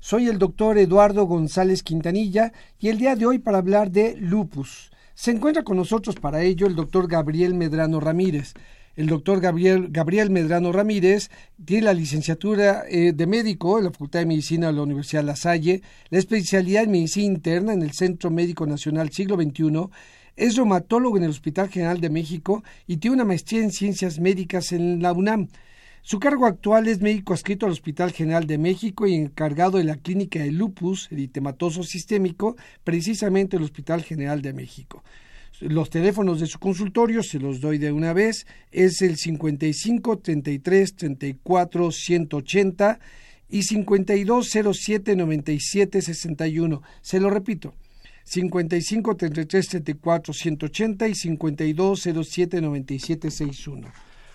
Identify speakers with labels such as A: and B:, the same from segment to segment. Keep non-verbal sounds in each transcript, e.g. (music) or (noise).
A: Soy el doctor Eduardo González Quintanilla y el día de hoy para hablar de lupus. Se encuentra con nosotros para ello el doctor Gabriel Medrano Ramírez. El doctor Gabriel, Gabriel Medrano Ramírez tiene la licenciatura eh, de médico en la Facultad de Medicina de la Universidad La Salle, la especialidad en medicina interna en el Centro Médico Nacional Siglo XXI, es reumatólogo en el Hospital General de México y tiene una maestría en ciencias médicas en la UNAM. Su cargo actual es médico adscrito al Hospital General de México y encargado de la clínica de lupus eritematoso sistémico, precisamente el Hospital General de México. Los teléfonos de su consultorio se los doy de una vez, es el 55 33 34 180 y 5207 97 61. Se lo repito, 55 33 34 180 y 52 07 97 61.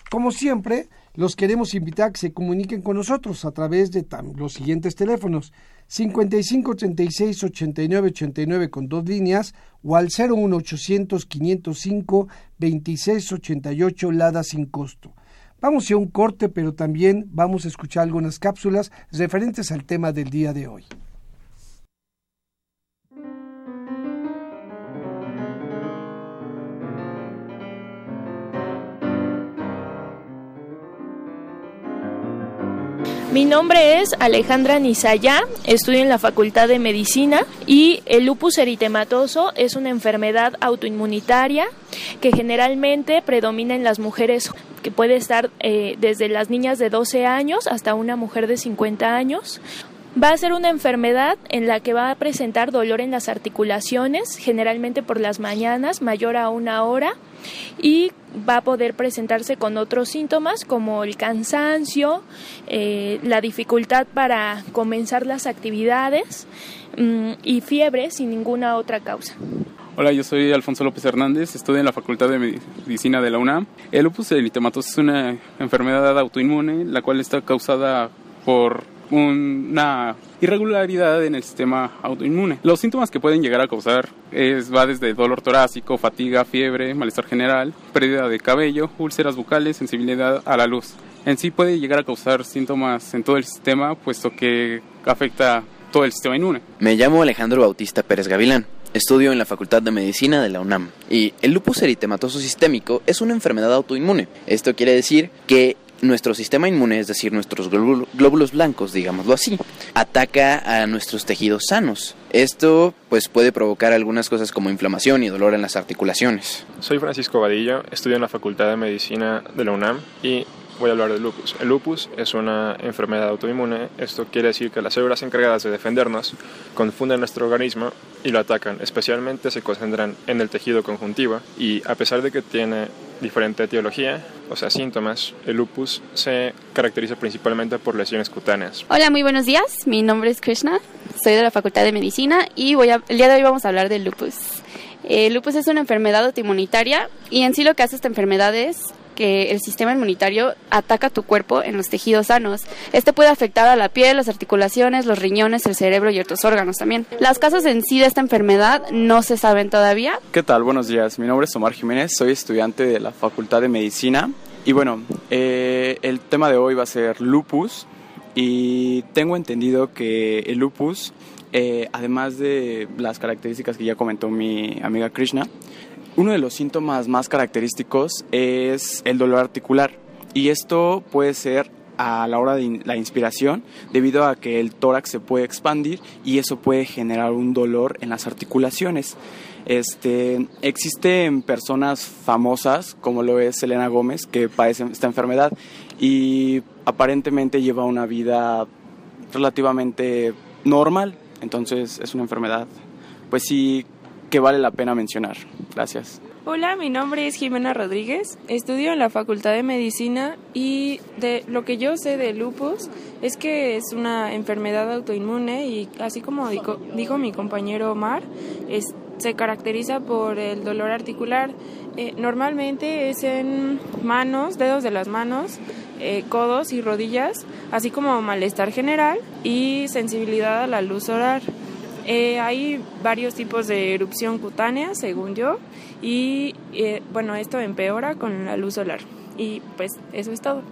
A: Como siempre, los queremos invitar a que se comuniquen con nosotros a través de los siguientes teléfonos 55 36 89 89 con dos líneas o al 01 800 505 26 88 Lada sin costo. Vamos a un corte, pero también vamos a escuchar algunas cápsulas referentes al tema del día de hoy.
B: Mi nombre es Alejandra Nizaya, estudio en la Facultad de Medicina y el lupus eritematoso es una enfermedad autoinmunitaria que generalmente predomina en las mujeres que puede estar eh, desde las niñas de 12 años hasta una mujer de 50 años. Va a ser una enfermedad en la que va a presentar dolor en las articulaciones, generalmente por las mañanas, mayor a una hora, y va a poder presentarse con otros síntomas como el cansancio, eh, la dificultad para comenzar las actividades mm, y fiebre sin ninguna otra causa.
C: Hola, yo soy Alfonso López Hernández, estudio en la Facultad de Medicina de la UNAM. El lupus eritematoso es una enfermedad autoinmune, la cual está causada por una irregularidad en el sistema autoinmune. Los síntomas que pueden llegar a causar es, va desde dolor torácico, fatiga, fiebre, malestar general, pérdida de cabello, úlceras bucales, sensibilidad a la luz. En sí puede llegar a causar síntomas en todo el sistema, puesto que afecta todo el sistema inmune.
D: Me llamo Alejandro Bautista Pérez Gavilán. Estudio en la Facultad de Medicina de la UNAM. Y el lupus eritematoso sistémico es una enfermedad autoinmune. Esto quiere decir que nuestro sistema inmune, es decir, nuestros glóbulos blancos, digámoslo así, ataca a nuestros tejidos sanos. Esto pues puede provocar algunas cosas como inflamación y dolor en las articulaciones.
E: Soy Francisco Vadillo, estudio en la Facultad de Medicina de la UNAM y voy a hablar del lupus. El lupus es una enfermedad autoinmune. Esto quiere decir que las células encargadas de defendernos confunden nuestro organismo y lo atacan. Especialmente se concentran en el tejido conjuntivo y a pesar de que tiene diferente etiología, o sea, síntomas, el lupus se caracteriza principalmente por lesiones cutáneas.
F: Hola, muy buenos días. Mi nombre es Krishna. Soy de la Facultad de Medicina y voy a, el día de hoy vamos a hablar del lupus. El lupus es una enfermedad autoinmunitaria y en sí lo que hace esta enfermedad es que el sistema inmunitario ataca tu cuerpo en los tejidos sanos. Este puede afectar a la piel, las articulaciones, los riñones, el cerebro y otros órganos también. Las causas en sí de esta enfermedad no se saben todavía.
G: ¿Qué tal? Buenos días. Mi nombre es Omar Jiménez, soy estudiante de la Facultad de Medicina. Y bueno, eh, el tema de hoy va a ser lupus. Y tengo entendido que el lupus, eh, además de las características que ya comentó mi amiga Krishna, uno de los síntomas más característicos es el dolor articular y esto puede ser a la hora de la inspiración debido a que el tórax se puede expandir y eso puede generar un dolor en las articulaciones. Este, existen personas famosas, como lo es Selena Gómez, que padecen esta enfermedad y aparentemente lleva una vida relativamente normal. Entonces es una enfermedad, pues sí, que vale la pena mencionar. Gracias.
H: Hola, mi nombre es Jimena Rodríguez, estudio en la Facultad de Medicina y de lo que yo sé de lupus es que es una enfermedad autoinmune y así como dijo, mi compañero Omar, se caracteriza por el dolor articular. Eh, normalmente es en manos, dedos de las manos, eh, codos y rodillas, así como malestar general y sensibilidad a la luz solar. Eh, hay varios tipos de erupción cutánea, según yo, y eh, bueno, esto empeora con la luz solar. Y pues eso es todo.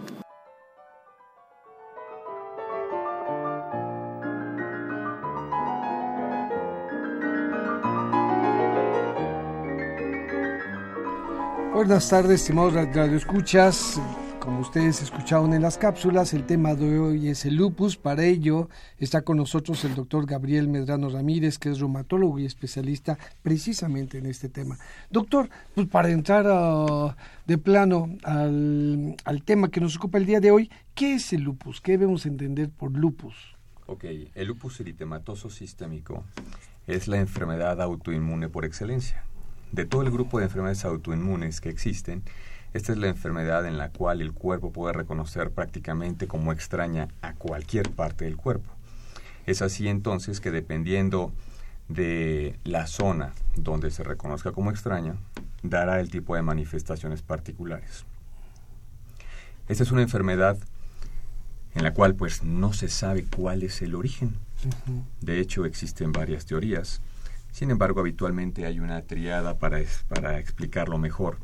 A: Buenas tardes, estimados radioescuchas. Como ustedes escucharon en las cápsulas, el tema de hoy es el lupus. Para ello está con nosotros el doctor Gabriel Medrano Ramírez, que es reumatólogo y especialista precisamente en este tema. Doctor, pues para entrar ah, de plano al, al tema que nos ocupa el día de hoy, ¿qué es el lupus? ¿Qué debemos entender por lupus?
I: Ok, el lupus eritematoso sistémico es la enfermedad autoinmune por excelencia. De todo el grupo de enfermedades autoinmunes que existen, esta es la enfermedad en la cual el cuerpo puede reconocer prácticamente como extraña a cualquier parte del cuerpo. Es así entonces que dependiendo de la zona donde se reconozca como extraña, dará el tipo de manifestaciones particulares. Esta es una enfermedad en la cual pues no se sabe cuál es el origen. De hecho, existen varias teorías. Sin embargo, habitualmente hay una triada para, para explicarlo mejor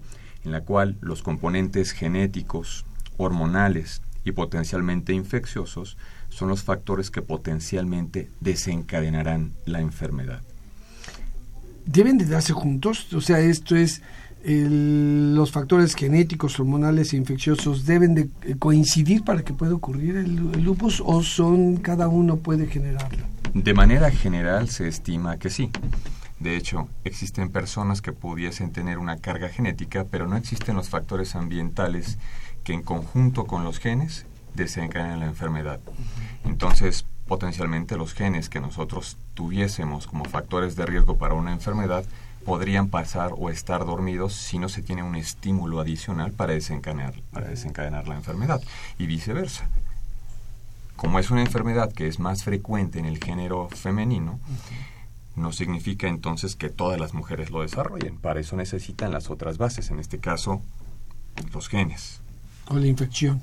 I: en la cual los componentes genéticos, hormonales y potencialmente infecciosos son los factores que potencialmente desencadenarán la enfermedad.
A: ¿Deben de darse juntos? O sea, esto es, los factores genéticos, hormonales e infecciosos deben de coincidir para que pueda ocurrir el lupus o son cada uno puede generarlo?
I: De manera general se estima que sí. De hecho, existen personas que pudiesen tener una carga genética, pero no existen los factores ambientales que en conjunto con los genes desencadenan la enfermedad. Entonces, potencialmente los genes que nosotros tuviésemos como factores de riesgo para una enfermedad podrían pasar o estar dormidos si no se tiene un estímulo adicional para desencadenar, para desencadenar la enfermedad y viceversa. Como es una enfermedad que es más frecuente en el género femenino, no significa entonces que todas las mujeres lo desarrollen. Para eso necesitan las otras bases, en este caso los genes.
A: O la infección.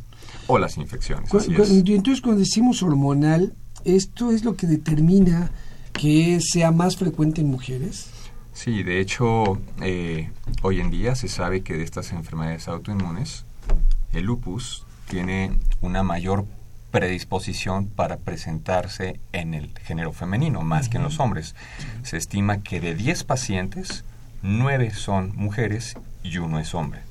I: O las infecciones.
A: entonces, cuando decimos hormonal, ¿esto es lo que determina que sea más frecuente en mujeres?
I: Sí, de hecho, eh, hoy en día se sabe que de estas enfermedades autoinmunes, el lupus tiene una mayor predisposición para presentarse en el género femenino, más que en los hombres. Se estima que de 10 pacientes, 9 son mujeres y uno es hombre.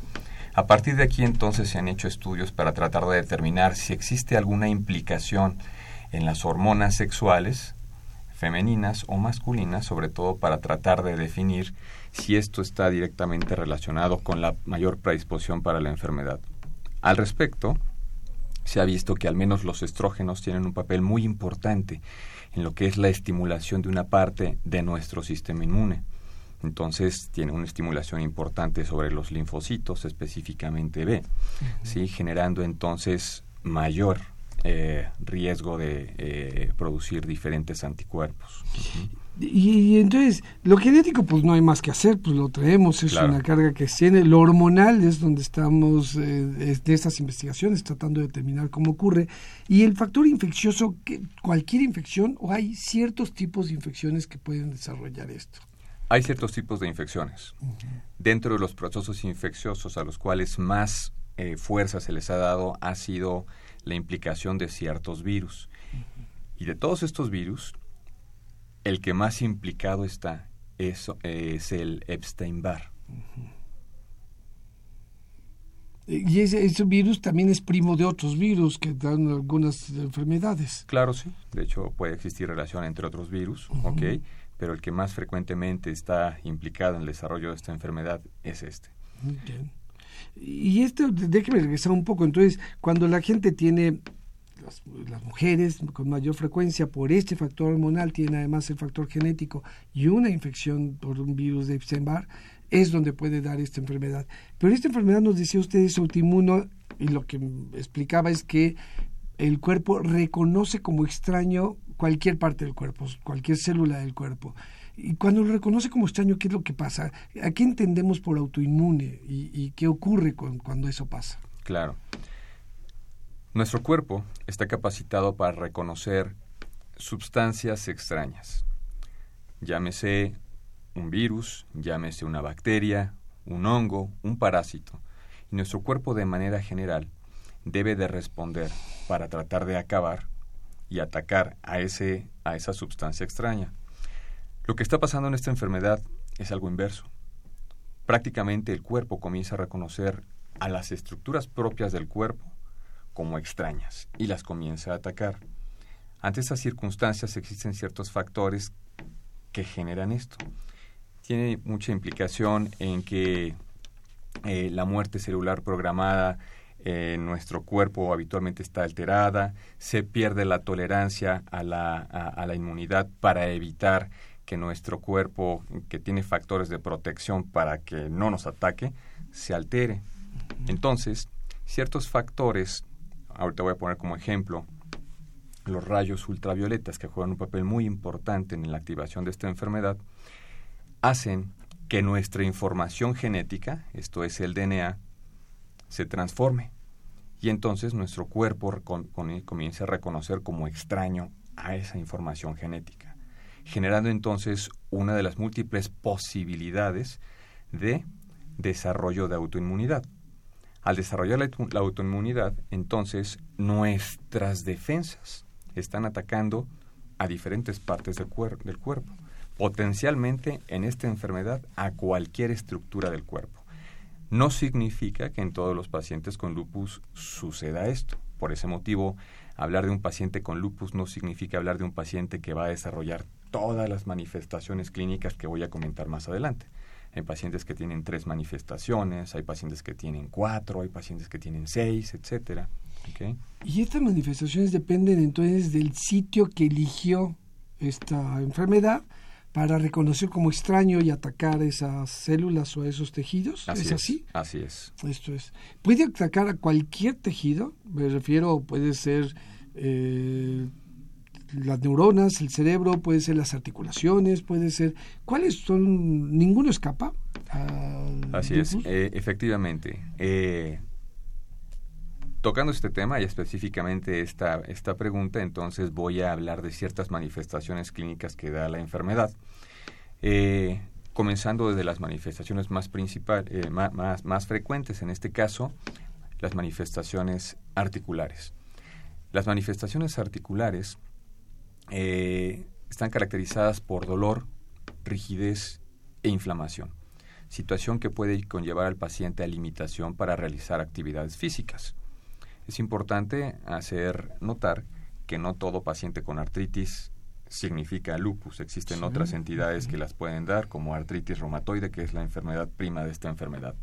I: A partir de aquí entonces se han hecho estudios para tratar de determinar si existe alguna implicación en las hormonas sexuales femeninas o masculinas, sobre todo para tratar de definir si esto está directamente relacionado con la mayor predisposición para la enfermedad. Al respecto, se ha visto que al menos los estrógenos tienen un papel muy importante en lo que es la estimulación de una parte de nuestro sistema inmune. Entonces tiene una estimulación importante sobre los linfocitos, específicamente B, ¿sí? generando entonces mayor eh, riesgo de eh, producir diferentes anticuerpos.
A: Y, entonces, lo genético, pues no hay más que hacer, pues lo traemos, es una carga que tiene. Lo hormonal es donde estamos eh, de estas investigaciones tratando de determinar cómo ocurre. Y el factor infeccioso, que cualquier infección, o hay ciertos tipos de infecciones que pueden desarrollar esto.
I: Hay ciertos tipos de infecciones. Dentro de los procesos infecciosos a los cuales más eh, fuerza se les ha dado ha sido la implicación de ciertos virus. Y de todos estos virus, el que más implicado está es, es el Epstein-Barr.
A: Y ese, ese, virus también es primo de otros virus que dan algunas enfermedades.
I: Claro, sí. De hecho, puede existir relación entre otros virus, ¿ok? Pero el que más frecuentemente está implicado en el desarrollo de esta enfermedad es este.
A: Y esto, déjeme regresar un poco. Entonces, cuando la gente tiene las, las, mujeres con mayor frecuencia por este factor hormonal tienen además el factor genético y una infección por un virus de Epstein-Barr, es donde puede dar esta enfermedad. Pero esta enfermedad nos decía usted es autoinmuno y lo que explicaba es que el cuerpo reconoce como extraño cualquier parte del cuerpo, cualquier célula del cuerpo. Y cuando lo reconoce como extraño, ¿qué es lo que pasa? ¿A qué entendemos por autoinmune y, y qué ocurre cuando eso pasa?
I: Claro. Nuestro cuerpo está capacitado para reconocer sustancias extrañas. Llámese un virus, llámese una bacteria, un hongo, un parásito. Y nuestro cuerpo de manera general debe de responder para tratar de acabar y atacar a, ese, a esa sustancia extraña. Lo que está pasando en esta enfermedad es algo inverso. Prácticamente el cuerpo comienza a reconocer a las estructuras propias del cuerpo como extrañas y las comienza a atacar. Ante estas circunstancias existen ciertos factores que generan esto. Tiene mucha implicación en que eh, la muerte celular programada en nuestro cuerpo habitualmente está alterada, se pierde la tolerancia a la, a la inmunidad para evitar que nuestro cuerpo, que tiene factores de protección para que no nos ataque, se altere. Entonces, ciertos factores ahorita voy a poner como ejemplo los rayos ultravioletas que juegan un papel muy importante en la activación de esta enfermedad, hacen que nuestra información genética, esto es el DNA, se transforme y entonces nuestro cuerpo comienza a reconocer como extraño a esa información genética, generando entonces una de las múltiples posibilidades de desarrollo de autoinmunidad. Al desarrollar la, autoinmunidad, entonces nuestras defensas están atacando a diferentes partes del, cuerpo, potencialmente en esta enfermedad a cualquier estructura del cuerpo. No significa que en todos los pacientes con lupus suceda esto. Por ese motivo, hablar de un paciente con lupus no significa hablar de un paciente que va a desarrollar todas las manifestaciones clínicas que voy a comentar más adelante. Hay pacientes que tienen tres manifestaciones, hay pacientes que tienen cuatro, hay pacientes que tienen seis, etcétera.
A: Y estas manifestaciones dependen entonces del sitio que eligió esta enfermedad para reconocer como extraño y atacar esas células o esos tejidos.
I: Así
A: ¿Es, así?
I: Así es.
A: Esto es. ¿Puede atacar a cualquier tejido? Me refiero, puede ser eh, las neuronas, el cerebro, puede ser las articulaciones, puede ser... ¿Cuáles son? ¿Ninguno escapa?
I: Así es, eh, efectivamente. Eh, tocando este tema y específicamente esta, esta pregunta, entonces voy a hablar de ciertas manifestaciones clínicas que da la enfermedad. Eh, comenzando desde las manifestaciones más, principal, más, más, más frecuentes, en este caso, las manifestaciones articulares. Las manifestaciones articulares eh, están caracterizadas por dolor, rigidez e inflamación, situación que puede conllevar al paciente a limitación para realizar actividades físicas. Es importante hacer notar que no todo paciente con artritis significa lupus. Existen otras entidades que las pueden dar, como artritis reumatoide, que es la enfermedad prima de esta enfermedad.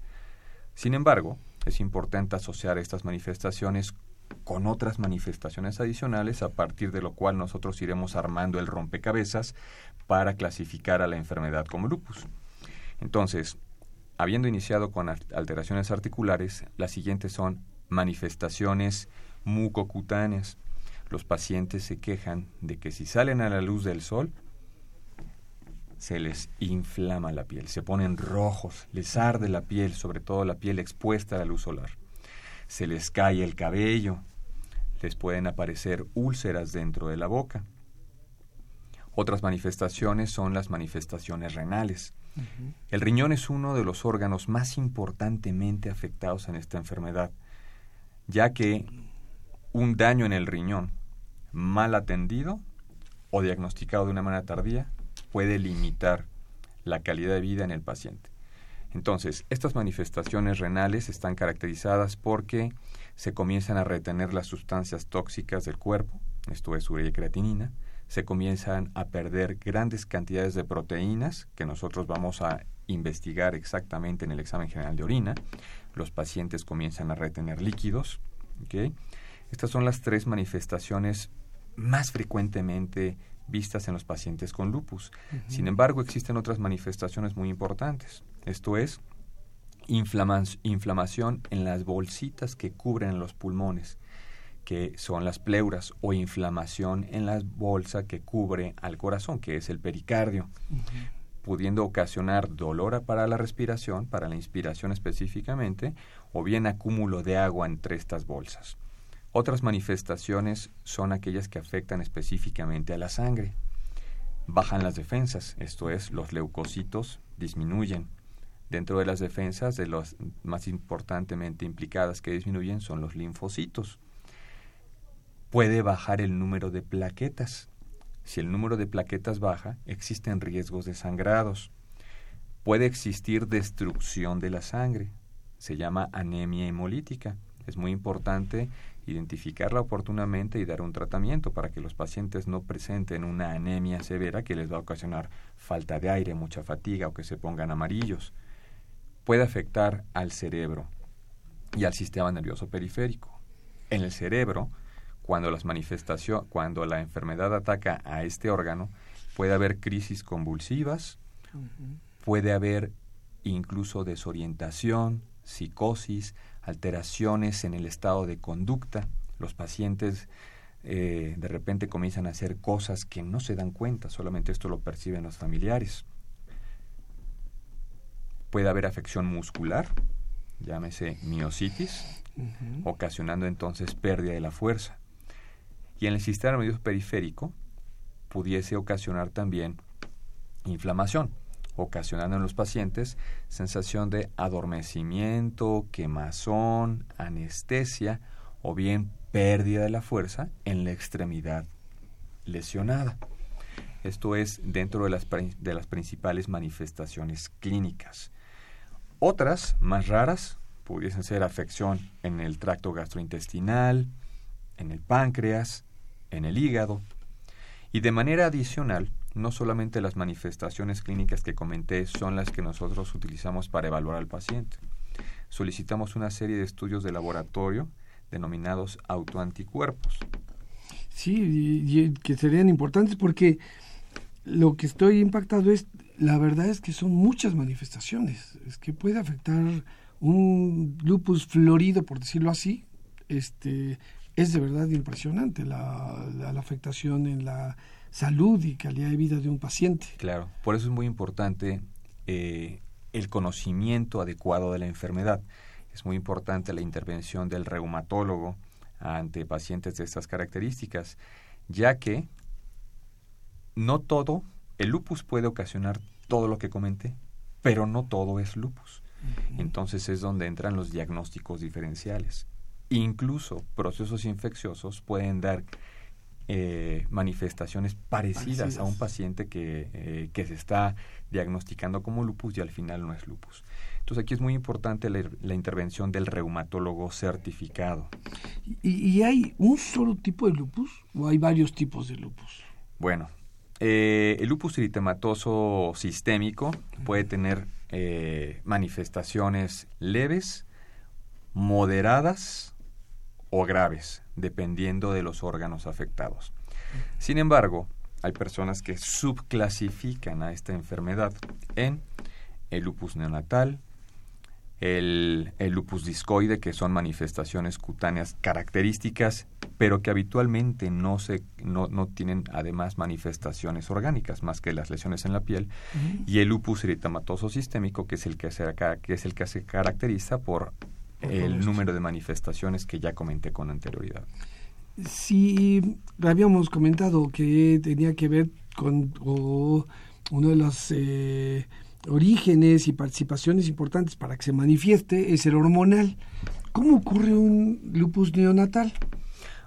I: Sin embargo, es importante asociar estas manifestaciones con otras manifestaciones adicionales, a partir de lo cual nosotros iremos armando el rompecabezas para clasificar a la enfermedad como lupus. Entonces, habiendo iniciado con alteraciones articulares, las siguientes son manifestaciones mucocutáneas. Los pacientes se quejan de que si salen a la luz del sol, se les inflama la piel, se ponen rojos, les arde la piel, sobre todo la piel expuesta a la luz solar se les cae el cabello, les pueden aparecer úlceras dentro de la boca. Otras manifestaciones son las manifestaciones renales. El riñón es uno de los órganos más importantemente afectados en esta enfermedad, ya que un daño en el riñón mal atendido o diagnosticado de una manera tardía puede limitar la calidad de vida en el paciente. Entonces, estas manifestaciones renales están caracterizadas porque se comienzan a retener las sustancias tóxicas del cuerpo, esto es urea y creatinina, se comienzan a perder grandes cantidades de proteínas que nosotros vamos a investigar exactamente en el examen general de orina, los pacientes comienzan a retener líquidos, Estas son las tres manifestaciones más frecuentemente vistas en los pacientes con lupus. Sin embargo, existen otras manifestaciones muy importantes. Esto es inflamación en las bolsitas que cubren los pulmones, que son las pleuras, o inflamación en la bolsa que cubre al corazón, que es el pericardio, pudiendo ocasionar dolor para la respiración, para la inspiración específicamente, o bien acúmulo de agua entre estas bolsas. Otras manifestaciones son aquellas que afectan específicamente a la sangre. Bajan las defensas, esto es, los leucocitos disminuyen. Dentro de las defensas, de las más importantemente implicadas que disminuyen son los linfocitos. Puede bajar el número de plaquetas. Si el número de plaquetas baja, existen riesgos de sangrados. Puede existir destrucción de la sangre. Se llama anemia hemolítica. Es muy importante identificarla oportunamente y dar un tratamiento para que los pacientes no presenten una anemia severa que les va a ocasionar falta de aire, mucha fatiga o que se pongan amarillos. Puede afectar al cerebro y al sistema nervioso periférico. En el cerebro, cuando las manifestaciones, cuando la enfermedad ataca a este órgano, puede haber crisis convulsivas, puede haber incluso desorientación, psicosis, alteraciones en el estado de conducta. Los pacientes eh, de repente comienzan a hacer cosas que no se dan cuenta, solamente esto lo perciben los familiares. Puede haber afección muscular, llámese miocitis, ocasionando entonces pérdida de la fuerza. Y en el sistema nervioso periférico pudiese ocasionar también inflamación ocasionando en los pacientes sensación de adormecimiento, quemazón, anestesia o bien pérdida de la fuerza en la extremidad lesionada. Esto es dentro de las, de las principales manifestaciones clínicas. Otras, más raras, pudiesen ser afección en el tracto gastrointestinal, en el páncreas, en el hígado. Y de manera adicional, no solamente las manifestaciones clínicas que comenté son las que nosotros utilizamos para evaluar al paciente. Solicitamos una serie de estudios de laboratorio denominados autoanticuerpos.
A: Sí, que serían importantes porque lo que estoy impactado es, la verdad es que son muchas manifestaciones. Es que puede afectar un lupus florido, por decirlo así. Este, es de verdad impresionante la, la afectación en la salud y calidad de vida de un paciente.
I: Claro, por eso es muy importante eh, el conocimiento adecuado de la enfermedad. Es muy importante la intervención del reumatólogo ante pacientes de estas características, ya que no todo, el lupus puede ocasionar todo lo que comenté, pero no todo es lupus. Entonces es donde entran los diagnósticos diferenciales. Incluso procesos infecciosos pueden dar eh, manifestaciones parecidas, a un paciente que, eh, que, se está diagnosticando como lupus y al final no es lupus. Entonces aquí es muy importante la, intervención del reumatólogo certificado.
A: ¿Y, hay un solo tipo de lupus o hay varios tipos de lupus?
I: Bueno, eh, el lupus eritematoso sistémico puede tener manifestaciones leves, moderadas o graves dependiendo de los órganos afectados. Sin embargo, hay personas que subclasifican a esta enfermedad en el lupus neonatal, el, lupus discoide, que son manifestaciones cutáneas características, pero que habitualmente no, se, no, no tienen además manifestaciones orgánicas, más que las lesiones en la piel, y el lupus eritematoso sistémico, que es el que se, que es el que se caracteriza por el número de manifestaciones que ya comenté con anterioridad.
A: Sí, habíamos comentado que tenía que ver con uno de los eh, orígenes y participaciones importantes para que se manifieste es el hormonal. ¿Cómo ocurre un lupus neonatal?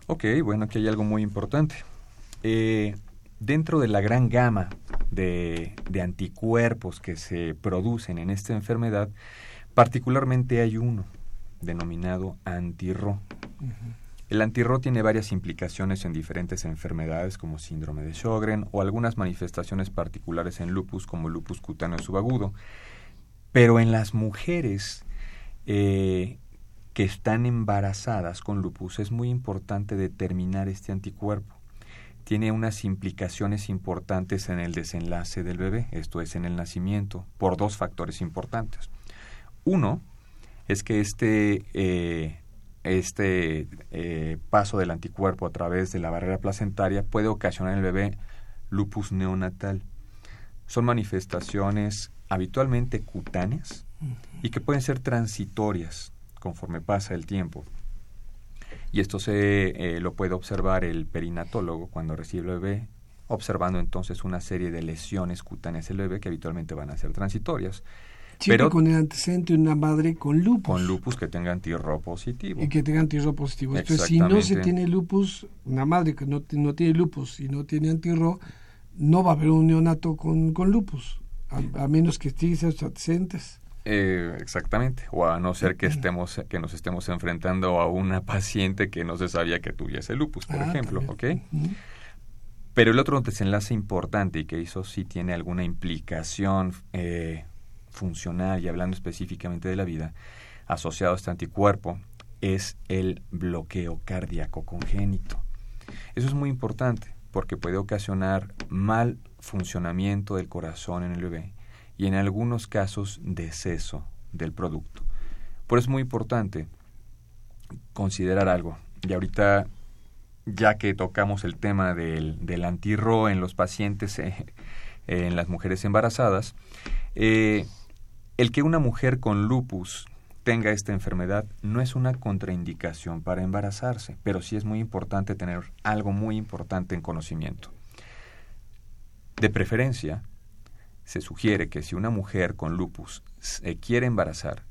I: Ok, bueno, aquí hay algo muy importante. Eh, dentro de la gran gama de, anticuerpos que se producen en esta enfermedad, particularmente hay uno denominado antirro. El antirro tiene varias implicaciones en diferentes enfermedades como síndrome de Sjögren o algunas manifestaciones particulares en lupus como lupus cutáneo subagudo. Pero en las mujeres eh, que están embarazadas con lupus es muy importante determinar este anticuerpo. Tiene unas implicaciones importantes en el desenlace del bebé, esto es en el nacimiento, por dos factores importantes. Uno es que este eh, este eh, paso del anticuerpo a través de la barrera placentaria puede ocasionar en el bebé lupus neonatal. Son manifestaciones habitualmente cutáneas y que pueden ser transitorias conforme pasa el tiempo. Y esto se eh, lo puede observar el perinatólogo cuando recibe el bebé, observando entonces una serie de lesiones cutáneas del bebé que habitualmente van a ser transitorias
A: pero con el antecedente de una madre con lupus.
I: Con lupus que tenga antirro positivo.
A: Y que tenga antirro positivo. Entonces, si no se tiene lupus, una madre que no, no tiene lupus y no tiene antirro, no va a haber un neonato con, con lupus, a, menos que esté esos antecedentes.
I: Eh, exactamente, o a no ser que estemos que nos estemos enfrentando a una paciente que no se sabía que tuviese lupus, por ah, ejemplo, ¿ok? Pero el otro desenlace importante y que eso sí tiene alguna implicación eh, funcional y hablando específicamente de la vida, asociado a este anticuerpo, es el bloqueo cardíaco congénito. Eso es muy importante porque puede ocasionar mal funcionamiento del corazón en el bebé y en algunos casos deceso del producto. Por eso es muy importante considerar algo. Y ahorita, ya que tocamos el tema del, del antirro en los pacientes, (laughs) en las mujeres embarazadas, eh, el que una mujer con lupus tenga esta enfermedad no es una contraindicación para embarazarse, pero sí es muy importante tener algo muy importante en conocimiento. De preferencia, se sugiere que si una mujer con lupus se quiere embarazar,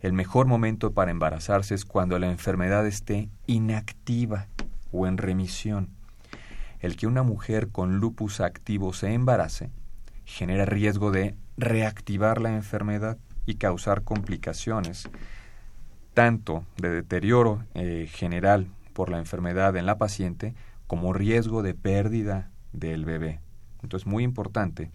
I: el mejor momento para embarazarse es cuando la enfermedad esté inactiva o en remisión. El que una mujer con lupus activo se embarace genera riesgo de reactivar la enfermedad y causar complicaciones, tanto de deterioro eh, general por la enfermedad en la paciente como riesgo de pérdida del bebé. Entonces, muy importante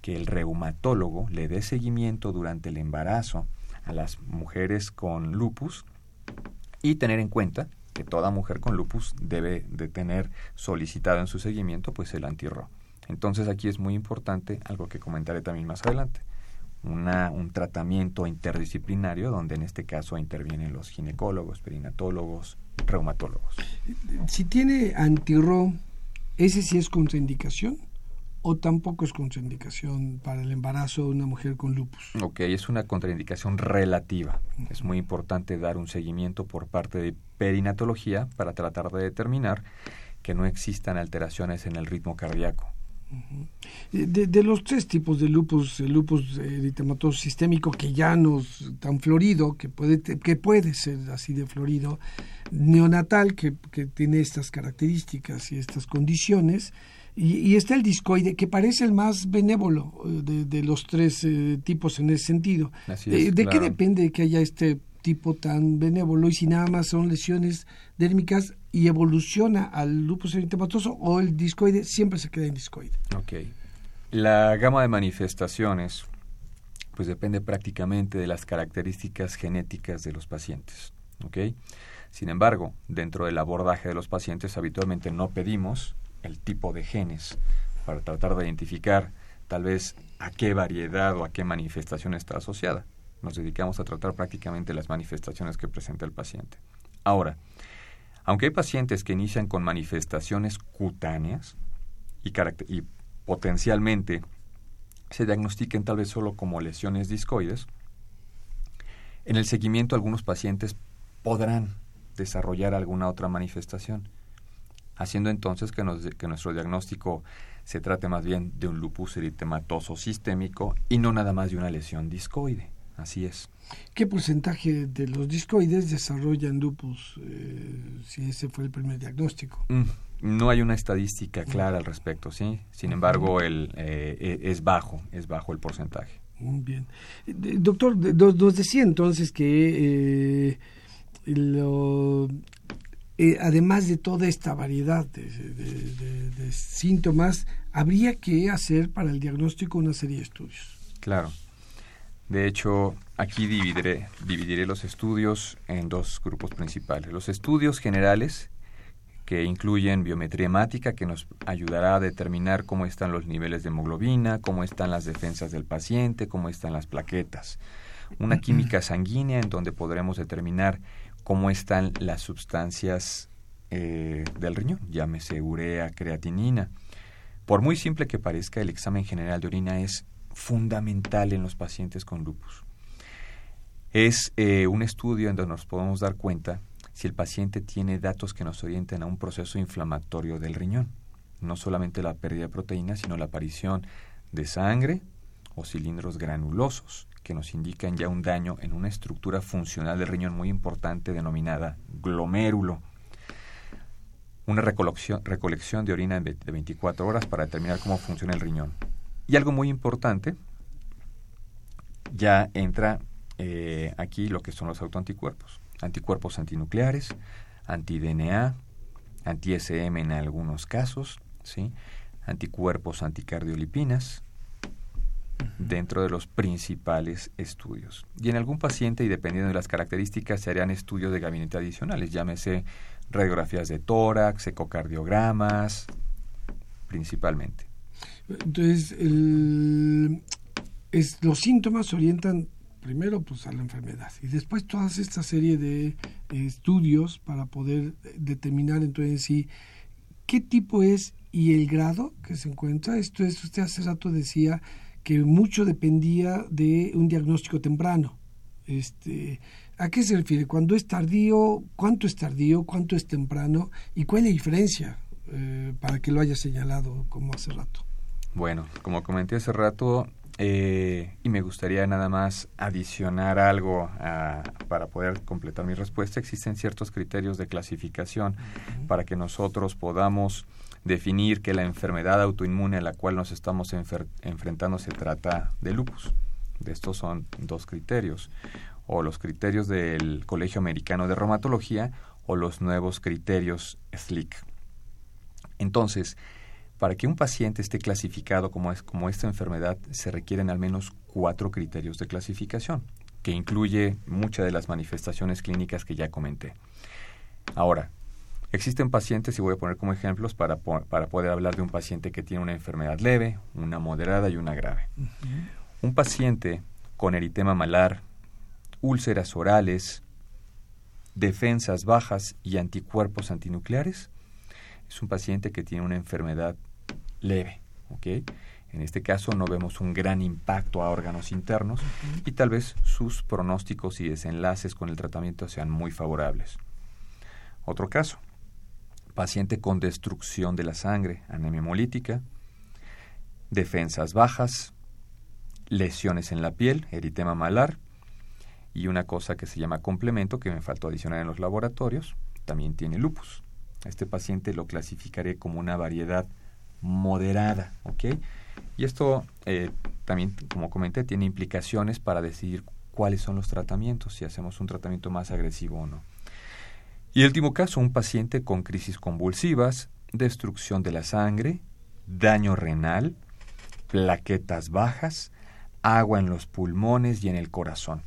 I: que el reumatólogo le dé seguimiento durante el embarazo a las mujeres con lupus y tener en cuenta que toda mujer con lupus debe de tener solicitado en su seguimiento pues el antirro. Entonces aquí es muy importante algo que comentaré también más adelante. Una, un tratamiento interdisciplinario donde en este caso intervienen los ginecólogos, perinatólogos, reumatólogos.
A: Si tiene antirro, ¿ese sí es contraindicación? ¿O tampoco es contraindicación para el embarazo de una mujer con lupus?
I: Ok, es una contraindicación relativa. Es muy importante dar un seguimiento por parte de perinatología para tratar de determinar que no existan alteraciones en el ritmo cardíaco
A: de, los tres tipos de lupus, el lupus eritematoso sistémico que ya nos tan florido, que puede, que puede ser así de florido, neonatal, que, tiene estas características y estas condiciones, y, está el discoide, que parece el más benévolo eh, de, los tres eh, tipos en ese sentido. ¿De, qué depende que haya este tipo tan benévolo y si nada más son lesiones dérmicas y evoluciona al lupus eritematoso o el discoide siempre se queda en discoide.
I: La gama de manifestaciones pues depende prácticamente de las características genéticas de los pacientes. Sin embargo, dentro del abordaje de los pacientes habitualmente no pedimos el tipo de genes para tratar de identificar tal vez a qué variedad o a qué manifestación está asociada. Nos dedicamos a tratar prácticamente las manifestaciones que presenta el paciente. Ahora, aunque hay pacientes que inician con manifestaciones cutáneas y, potencialmente se diagnostiquen tal vez solo como lesiones discoides, en el seguimiento algunos pacientes podrán desarrollar alguna otra manifestación, haciendo entonces que, nuestro diagnóstico se trate más bien de un lupus eritematoso sistémico y no nada más de una lesión discoide. Así es.
A: ¿Qué porcentaje de los discoides desarrollan lupus, eh, si ese fue el primer diagnóstico?
I: Mm, No hay una estadística clara al respecto, ¿sí? Sin embargo, el, eh, e, es bajo, es bajo el porcentaje.
A: Muy bien. Doctor, nos decía entonces que eh, lo, eh, además de toda esta variedad de, síntomas, habría que hacer para el diagnóstico una serie de estudios.
I: Claro. De hecho, aquí dividiré, dividiré los estudios en dos grupos principales. Los estudios generales, que incluyen biometría hemática, que nos ayudará a determinar cómo están los niveles de hemoglobina, cómo están las defensas del paciente, cómo están las plaquetas. Una química sanguínea en donde podremos determinar cómo están las sustancias eh, del riñón, llámese urea, creatinina. Por muy simple que parezca, el examen general de orina es fundamental en los pacientes con lupus. Es eh, un estudio en donde nos podemos dar cuenta si el paciente tiene datos que nos orienten a un proceso inflamatorio del riñón. No solamente la pérdida de proteínas, sino la aparición de sangre o cilindros granulosos que nos indican ya un daño en una estructura funcional del riñón muy importante denominada glomérulo. Una recolección, recolección de orina de 24 horas para determinar cómo funciona el riñón. Y algo muy importante, ya entra eh, aquí lo que son los autoanticuerpos. Anticuerpos antinucleares, anti-DNA, anti-SM en algunos casos, ¿sí? anticuerpos anticardiolipinas, dentro de los principales estudios. Y en algún paciente, y dependiendo de las características, se harían estudios de gabinete adicionales, llámese radiografías de tórax, ecocardiogramas, principalmente.
A: Entonces, es, los síntomas orientan primero pues a la enfermedad y después toda esta serie de estudios para poder determinar entonces sí qué tipo es y el grado que se encuentra. Esto es, usted hace rato decía que mucho dependía de un diagnóstico temprano. Este, ¿A qué se refiere? Cuando es tardío, cuánto es tardío, cuánto es temprano y cuál es la diferencia eh, para que lo haya señalado como hace rato.
I: Bueno, como comenté hace rato, eh, y me gustaría nada más adicionar algo para poder completar mi respuesta, existen ciertos criterios de clasificación para que nosotros podamos definir que la enfermedad autoinmune a la cual nos estamos enfrentando se trata de lupus. De estos son dos criterios, o los criterios del Colegio Americano de Reumatología o los nuevos criterios SLIC. Entonces, para que un paciente esté clasificado como, es, como esta enfermedad, se requieren al menos cuatro criterios de clasificación, que incluye muchas de las manifestaciones clínicas que ya comenté. Ahora, Existen pacientes, y voy a poner como ejemplos para, para poder hablar de un paciente que tiene una enfermedad leve, una moderada y una grave. Un paciente con eritema malar, úlceras orales, defensas bajas y anticuerpos antinucleares, es un paciente que tiene una enfermedad leve. En este caso no vemos un gran impacto a órganos internos y tal vez sus pronósticos y desenlaces con el tratamiento sean muy favorables. Otro caso, paciente con destrucción de la sangre, anemia hemolítica, defensas bajas, lesiones en la piel, eritema malar y una cosa que se llama complemento que me faltó adicionar en los laboratorios, también tiene lupus. Este paciente lo clasificaré como una variedad moderada, ¿ok? Y esto eh, también, como comenté, tiene implicaciones para decidir cuáles son los tratamientos, si hacemos un tratamiento más agresivo o no. Y el último caso, un paciente con crisis convulsivas, destrucción de la sangre, daño renal, plaquetas bajas, agua en los pulmones y en el corazón.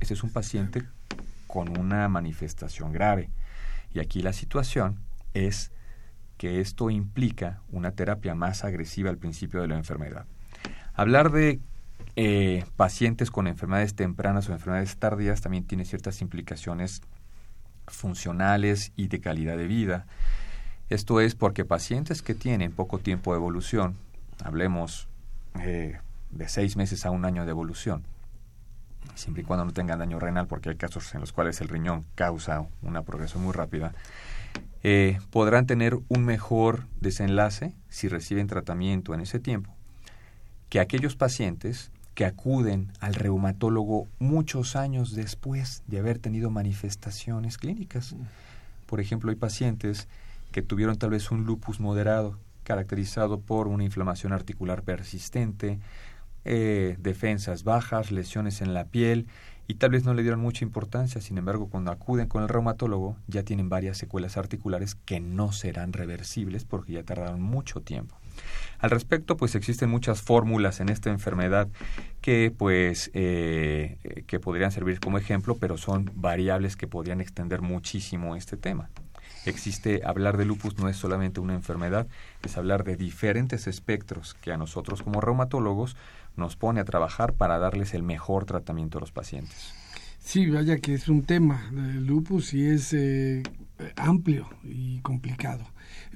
I: Este es un paciente con una manifestación grave. Y aquí la situación es que esto implica una terapia más agresiva al principio de la enfermedad. Hablar de eh, pacientes con enfermedades tempranas o enfermedades tardías también tiene ciertas implicaciones funcionales y de calidad de vida. Esto es porque pacientes que tienen poco tiempo de evolución, hablemos eh, de seis meses a un año de evolución, siempre y cuando no tengan daño renal, porque hay casos en los cuales el riñón causa una progresión muy rápida, eh, podrán tener un mejor desenlace si reciben tratamiento en ese tiempo que aquellos pacientes que acuden al reumatólogo muchos años después de haber tenido manifestaciones clínicas. Por ejemplo, hay pacientes que tuvieron tal vez un lupus moderado, caracterizado por una inflamación articular persistente, eh, defensas bajas, lesiones en la piel y tal vez no le dieron mucha importancia, sin embargo cuando acuden con el reumatólogo ya tienen varias secuelas articulares que no serán reversibles porque ya tardaron mucho tiempo. Al respecto, pues existen muchas fórmulas en esta enfermedad que pues eh, que podrían servir como ejemplo, pero son variables que podrían extender muchísimo este tema. Existe hablar de lupus no es solamente una enfermedad, es hablar de diferentes espectros que a nosotros como reumatólogos nos pone a trabajar para darles el mejor tratamiento a los pacientes.
A: Sí, vaya que es un tema, el lupus y es eh, amplio y complicado.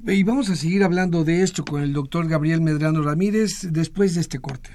A: Y vamos a seguir hablando de esto con el doctor Gabriel Medrano Ramírez después de este corte.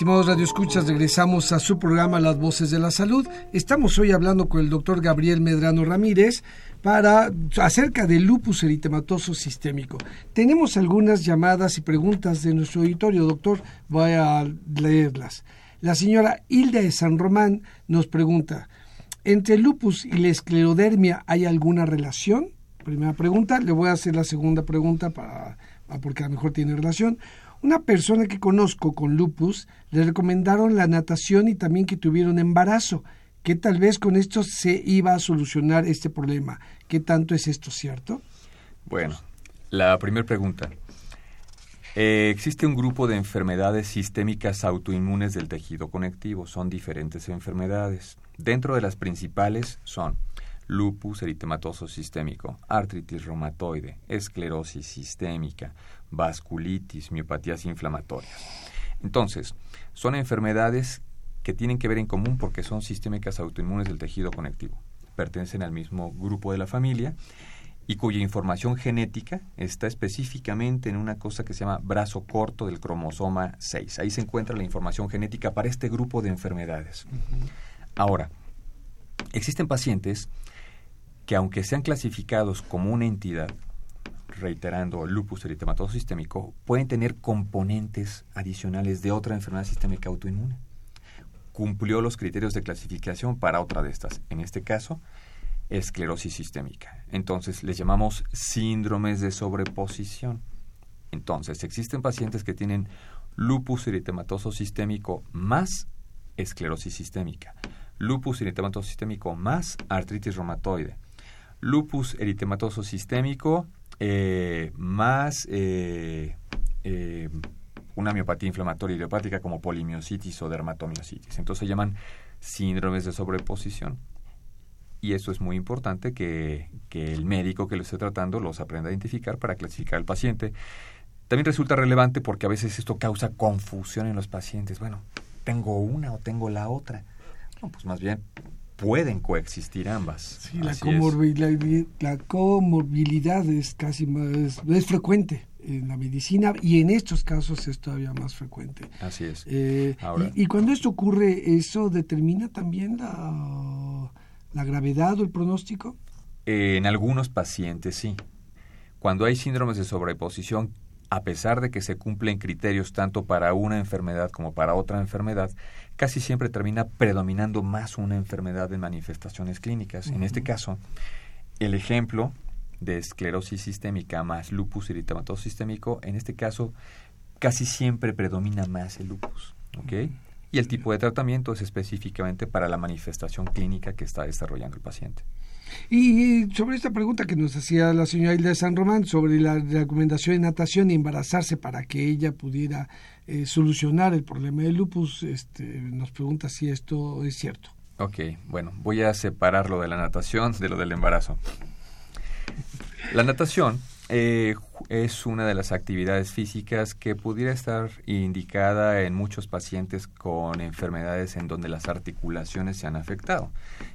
A: Estimados radioescuchas, regresamos a su programa Las Voces de la Salud. Estamos hoy hablando con el doctor Gabriel Medrano Ramírez para acerca del lupus eritematoso sistémico. Tenemos algunas llamadas y preguntas de nuestro auditorio, doctor. Voy a leerlas. La señora Hilda de San Román nos pregunta, ¿entre el lupus y la esclerodermia hay alguna relación? Primera pregunta. Le voy a hacer la segunda pregunta para, porque a lo mejor tiene relación. Una persona que conozco con lupus le recomendaron la natación y también que tuvieron embarazo, que tal vez con esto se iba a solucionar este problema. ¿Qué tanto es esto cierto?
I: Bueno, la primera pregunta. Eh, existe un grupo de enfermedades sistémicas autoinmunes del tejido conectivo. Son diferentes enfermedades. Dentro de las principales son lupus eritematoso sistémico, artritis reumatoide, esclerosis sistémica, vasculitis, miopatías inflamatorias. Entonces, son enfermedades que tienen que ver en común porque son sistémicas autoinmunes del tejido conectivo. Pertenecen al mismo grupo de la familia y cuya información genética está específicamente en una cosa que se llama brazo corto del cromosoma 6. Ahí se encuentra la información genética para este grupo de enfermedades. Ahora, existen pacientes que aunque sean clasificados como una entidad, reiterando, lupus eritematoso sistémico, pueden tener componentes adicionales de otra enfermedad sistémica autoinmune. Cumplió los criterios de clasificación para otra de estas, en este caso, esclerosis sistémica. Entonces, les llamamos síndromes de sobreposición. Entonces, existen pacientes que tienen lupus eritematoso sistémico más esclerosis sistémica, lupus eritematoso sistémico más artritis reumatoide, lupus eritematoso sistémico eh, más eh, eh, una miopatía inflamatoria idiopática como polimiositis o dermatomiositis. Entonces se llaman síndromes de sobreposición. Y eso es muy importante que, el médico que lo esté tratando los aprenda a identificar para clasificar al paciente. También resulta relevante porque a veces esto causa confusión en los pacientes. Bueno, ¿tengo una o tengo la otra? No, pues más bien pueden coexistir ambas.
A: Sí, la, comorbilidad, es casi más, es frecuente en la medicina y en estos casos es todavía más frecuente.
I: Así es.
A: Eh, y, cuando esto ocurre, ¿eso determina también la, la gravedad o el pronóstico?
I: en algunos pacientes sí. Cuando hay síndromes de sobreposición a pesar de que se cumplen criterios tanto para una enfermedad como para otra enfermedad, casi siempre termina predominando más una enfermedad en manifestaciones clínicas. En este caso, el ejemplo de esclerosis sistémica más lupus eritematoso sistémico, en este caso casi siempre predomina más el lupus. ¿ok? Y el tipo de tratamiento es específicamente para la manifestación clínica que está desarrollando el paciente.
A: Y sobre esta pregunta que nos hacía la señora Hilda de San Román sobre la recomendación de natación y embarazarse para que ella pudiera eh, solucionar el problema del lupus, este, nos pregunta si esto es cierto.
I: Ok, bueno, voy a separarlo de la natación de lo del embarazo. La natación eh, es una de las actividades físicas que pudiera estar indicada en muchos pacientes con enfermedades en donde las articulaciones se han afectado,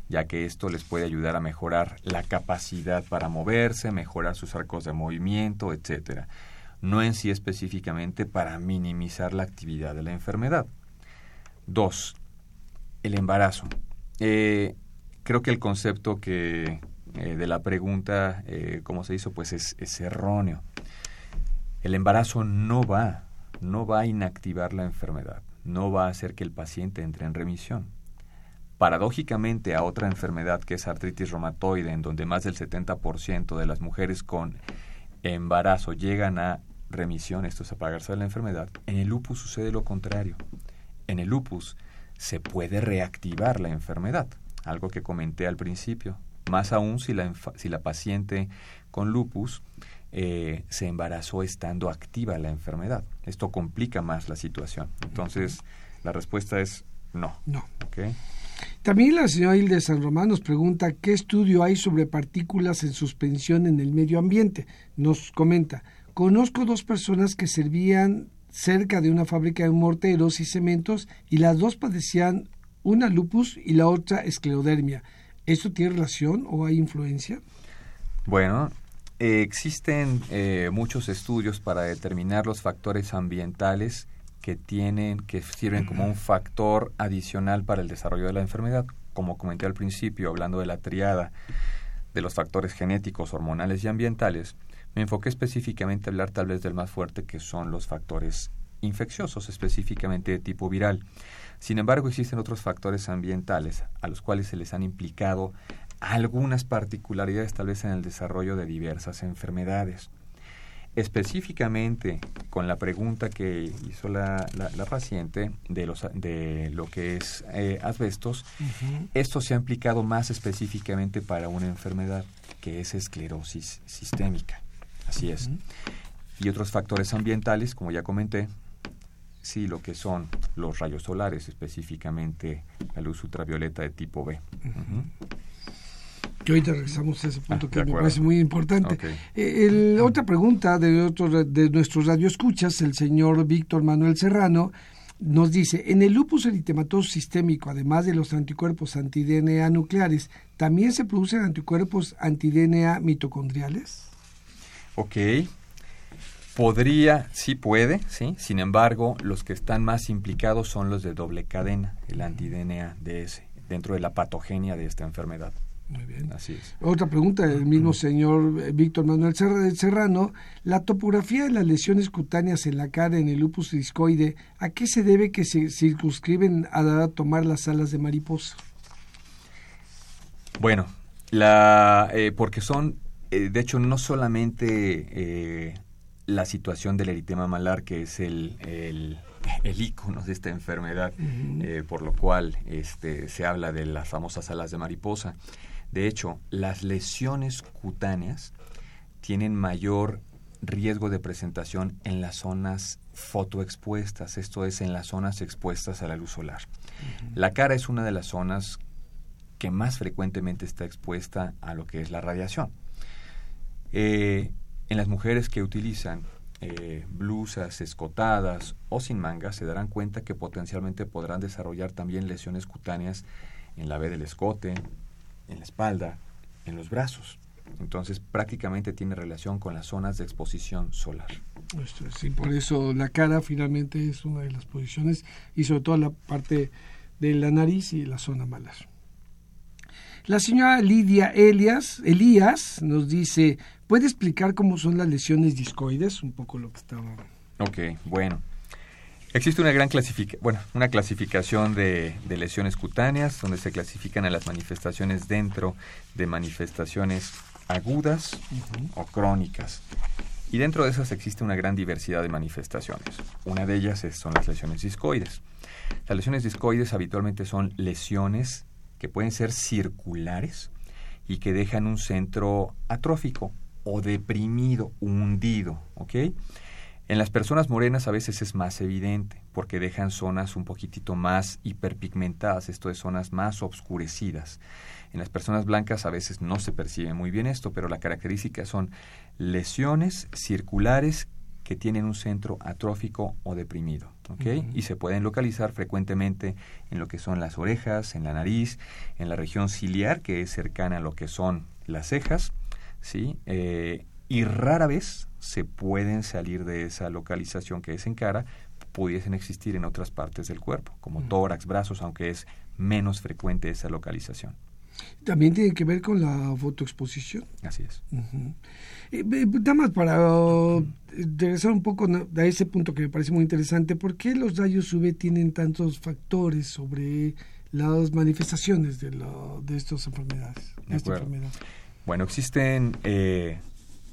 I: ya que esto les puede ayudar a mejorar la capacidad para moverse, mejorar sus arcos de movimiento, etcétera. No en sí específicamente para minimizar la actividad de la enfermedad. Dos, el embarazo. Eh, creo que el concepto que eh, de la pregunta, eh, cómo se hizo, pues es, erróneo. El embarazo no va, no va a inactivar la enfermedad, no va a hacer que el paciente entre en remisión. Paradójicamente a otra enfermedad que es artritis reumatoide, en donde más del 70% de las mujeres con embarazo llegan a remisión, esto es apagarse de la enfermedad, en el lupus sucede lo contrario. En el lupus se puede reactivar la enfermedad, algo que comenté al principio más aún si la, si la paciente con lupus eh, se embarazó estando activa la enfermedad. Esto complica más la situación. Entonces, la respuesta es no.
A: No.
I: ¿Okay?
A: También la señora Hilde San Román nos pregunta qué estudio hay sobre partículas en suspensión en el medio ambiente. Nos comenta, conozco dos personas que servían cerca de una fábrica de morteros y cementos y las dos padecían una lupus y la otra esclerodermia. ¿Esto tiene relación o hay influencia?
I: Bueno, eh, existen eh, muchos estudios para determinar los factores ambientales que tienen, que sirven como un factor adicional para el desarrollo de la enfermedad. Como comenté al principio, hablando de la triada de los factores genéticos, hormonales y ambientales, me enfoqué específicamente a hablar tal vez del más fuerte, que son los factores infecciosos, específicamente de tipo viral. Sin embargo, existen otros factores ambientales a los cuales se les han implicado algunas particularidades tal vez en el desarrollo de diversas enfermedades. Específicamente con la pregunta que hizo la, la, paciente de, los, de lo que es eh, asbestos, esto se ha implicado más específicamente para una enfermedad que es esclerosis sistémica. Así es. Y otros factores ambientales, como ya comenté, sí lo que son los rayos solares, específicamente la luz ultravioleta de tipo B.
A: Que ahorita regresamos a ese punto ah, que me parece muy importante. Eh, otra pregunta de, otro, de nuestros radioescuchas, el señor Víctor Manuel Serrano, nos dice, en el lupus eritematoso sistémico, además de los anticuerpos anti-DNA nucleares, ¿también se producen anticuerpos anti-DNA mitocondriales?
I: Ok, Podría, sí puede, sí. Sin embargo, los que están más implicados son los de doble cadena, el anti-DNA DS, dentro de la patogenia de esta enfermedad.
A: Muy bien.
I: Así es.
A: Otra pregunta del mismo señor eh, Víctor Manuel Serrano. La topografía de las lesiones cutáneas en la cara en el lupus discoide, ¿a qué se debe que se circunscriben a tomar las alas de mariposa?
I: Bueno, la, eh, porque son, eh, de hecho, no solamente la situación del eritema malar, que es el, el, el icono de esta enfermedad, eh, por lo cual este, se habla de las famosas alas de mariposa. De hecho, las lesiones cutáneas tienen mayor riesgo de presentación en las zonas fotoexpuestas, esto es, en las zonas expuestas a la luz solar. La cara es una de las zonas que más frecuentemente está expuesta a lo que es la radiación. Eh, en las mujeres que utilizan eh, blusas escotadas o sin mangas se darán cuenta que potencialmente podrán desarrollar también lesiones cutáneas en la B del escote, en la espalda, en los brazos. Entonces prácticamente tiene relación con las zonas de exposición solar.
A: Sí, por eso la cara finalmente es una de las posiciones y sobre todo la parte de la nariz y la zona malar. La señora Lidia Elias, Elías nos dice, ¿Puede explicar cómo son las lesiones discoides? Un poco lo que estaba...
I: Ok, bueno. Existe una gran clasificación, bueno, una clasificación de, lesiones cutáneas donde se clasifican a las manifestaciones dentro de manifestaciones agudas o crónicas. Y dentro de esas existe una gran diversidad de manifestaciones. Una de ellas son las lesiones discoides. Las lesiones discoides habitualmente son lesiones que pueden ser circulares y que dejan un centro atrófico o deprimido, hundido, ¿ok? En las personas morenas a veces es más evidente porque dejan zonas un poquitito más hiperpigmentadas, esto es zonas más obscurecidas. En las personas blancas a veces no se percibe muy bien esto, pero la característica son lesiones circulares que tienen un centro atrófico o deprimido, ¿ok? Y se pueden localizar frecuentemente en lo que son las orejas, en la nariz, en la región ciliar, que es cercana a lo que son las cejas, ¿sí? Eh, y rara vez se pueden salir de esa localización que es en cara, pudiesen existir en otras partes del cuerpo, como tórax, brazos, aunque es menos frecuente esa localización.
A: También tiene que ver con la fotoexposición.
I: Así es.
A: nada más para uh, regresar un poco a ese punto que me parece muy interesante, ¿por qué los rayos UV tienen tantos factores sobre las manifestaciones de, de estas enfermedades?
I: Bueno, existen eh,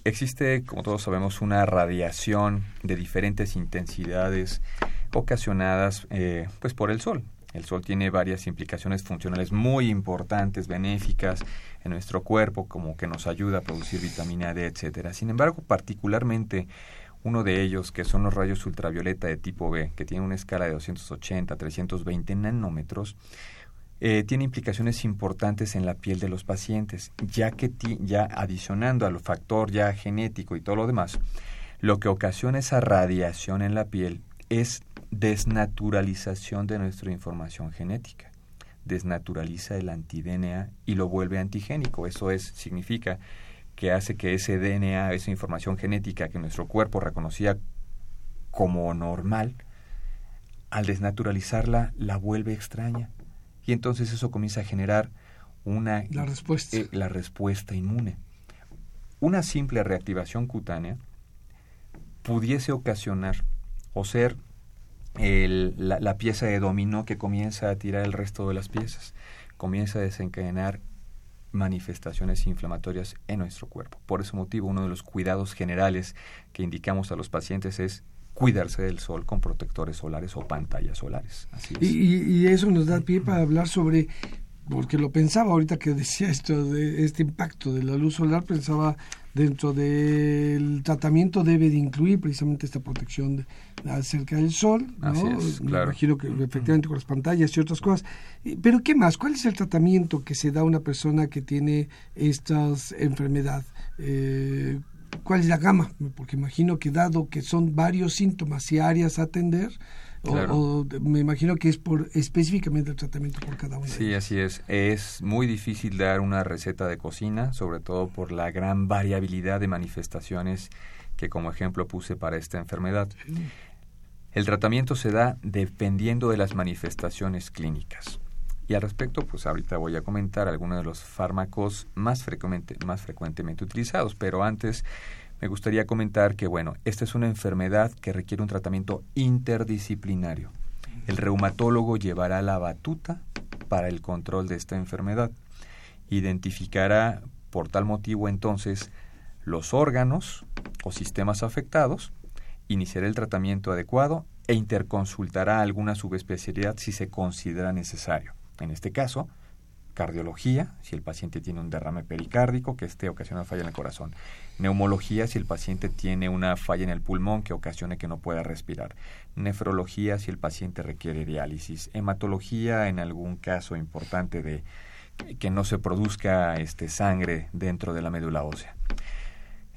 I: Existe, como todos sabemos, una radiación de diferentes intensidades ocasionadas eh, pues por el Sol. El Sol tiene varias implicaciones funcionales muy importantes, benéficas en nuestro cuerpo, como que nos ayuda a producir vitamina D, etcétera. Sin embargo, particularmente uno de ellos, que son los rayos ultravioleta de tipo B, que tiene una escala de 280 a 320 nanómetros, eh, tiene implicaciones importantes en la piel de los pacientes, ya que ya adicionando al factor ya genético y todo lo demás, lo que ocasiona esa radiación en la piel es desnaturalización de nuestra información genética. Desnaturaliza el anti-DNA y lo vuelve antigénico. Eso es, significa que hace que ese DNA, esa información genética que nuestro cuerpo reconocía como normal, al desnaturalizarla la vuelve extraña y entonces eso comienza a generar una
A: la respuesta,
I: eh, la respuesta inmune. Una simple reactivación cutánea pudiese ocasionar o ser la, la, pieza de dominó que comienza a tirar el resto de las piezas, comienza a desencadenar manifestaciones inflamatorias en nuestro cuerpo. Por ese motivo, uno de los cuidados generales que indicamos a los pacientes es cuidarse del sol con protectores solares o pantallas solares.
A: Y, eso nos da pie para hablar sobre, porque lo pensaba ahorita que decía esto de este impacto de la luz solar, pensaba dentro del tratamiento debe de incluir precisamente esta protección de, acerca del sol, ¿no? Me imagino que efectivamente con las pantallas y otras cosas. Pero ¿qué más? ¿Cuál es el tratamiento que se da a una persona que tiene esta enfermedad? Eh, cuál es la gama, porque imagino que dado que son varios síntomas y áreas a atender, o, me imagino que es por específicamente el tratamiento por cada uno.
I: Sí, así es. Es muy difícil dar una receta de cocina, sobre todo por la gran variabilidad de manifestaciones que como ejemplo puse para esta enfermedad. El tratamiento se da dependiendo de las manifestaciones clínicas. Y al respecto, pues ahorita voy a comentar algunos de los fármacos más, frecuente, más frecuentemente utilizados, pero antes me gustaría comentar que, bueno, esta es una enfermedad que requiere un tratamiento interdisciplinario. El reumatólogo llevará la batuta para el control de esta enfermedad. Identificará, por tal motivo, entonces, los órganos o sistemas afectados, iniciará el tratamiento adecuado e interconsultará alguna subespecialidad si se considera necesario. En este caso, cardiología, si el paciente tiene un derrame pericárdico que esté ocasionando falla en el corazón. Neumología, si el paciente tiene una falla en el pulmón que ocasione que no pueda respirar. Nefrología, si el paciente requiere diálisis. Hematología, en algún caso importante de que no se produzca este sangre dentro de la médula ósea.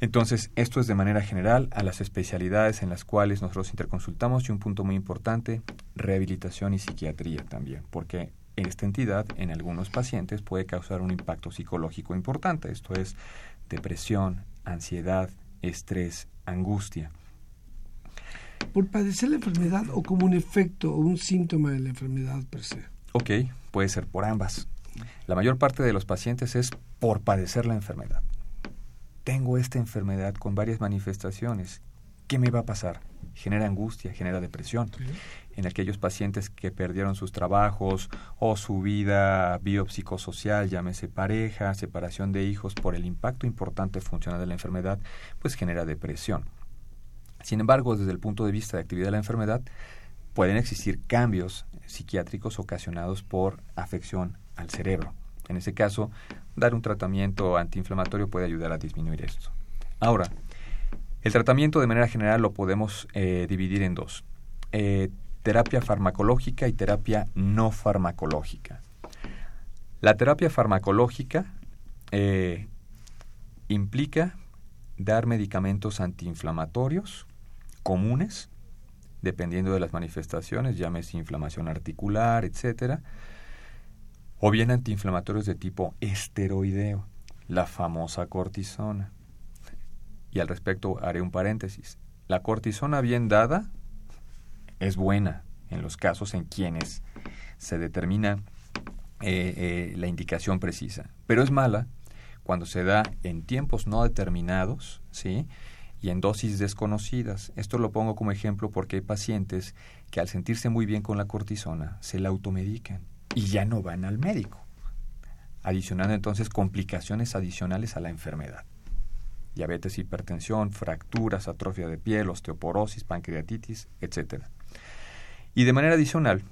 I: Entonces, esto es de manera general a las especialidades en las cuales nosotros interconsultamos y un punto muy importante, rehabilitación y psiquiatría también, porque esta entidad en algunos pacientes puede causar un impacto psicológico importante, esto es depresión, ansiedad, estrés, angustia.
A: ¿Por padecer la enfermedad o como un efecto o un síntoma de la enfermedad per se?
I: Ok, puede ser por ambas. La mayor parte de los pacientes es por padecer la enfermedad. tengo esta enfermedad con varias manifestaciones, ¿qué me va a pasar? Genera angustia, genera depresión. En aquellos pacientes que perdieron sus trabajos o su vida biopsicosocial, llámese pareja, separación de hijos, por el impacto importante funcional de la enfermedad, pues genera depresión. Sin embargo, desde el punto de vista de actividad de la enfermedad, pueden existir cambios psiquiátricos ocasionados por afección al cerebro. En ese caso, dar un tratamiento antiinflamatorio puede ayudar a disminuir esto. Ahora, el tratamiento de manera general lo podemos eh, dividir en dos. Eh, terapia farmacológica y terapia no farmacológica. La terapia farmacológica eh, implica dar medicamentos antiinflamatorios comunes, dependiendo de las manifestaciones, llámese inflamación articular, etcétera, o bien antiinflamatorios de tipo esteroideo, la famosa cortisona. Y al respecto haré un paréntesis. La cortisona bien dada es buena en los casos en quienes se determina eh, eh, la indicación precisa, pero es mala cuando se da en tiempos no determinados, ¿sí? y en dosis desconocidas. Esto lo pongo como ejemplo porque hay pacientes que al sentirse muy bien con la cortisona se la automedican y ya no van al médico, adicionando entonces complicaciones adicionales a la enfermedad. Diabetes, hipertensión, fracturas, atrofia de piel, osteoporosis, pancreatitis, etc. Y de manera adicional,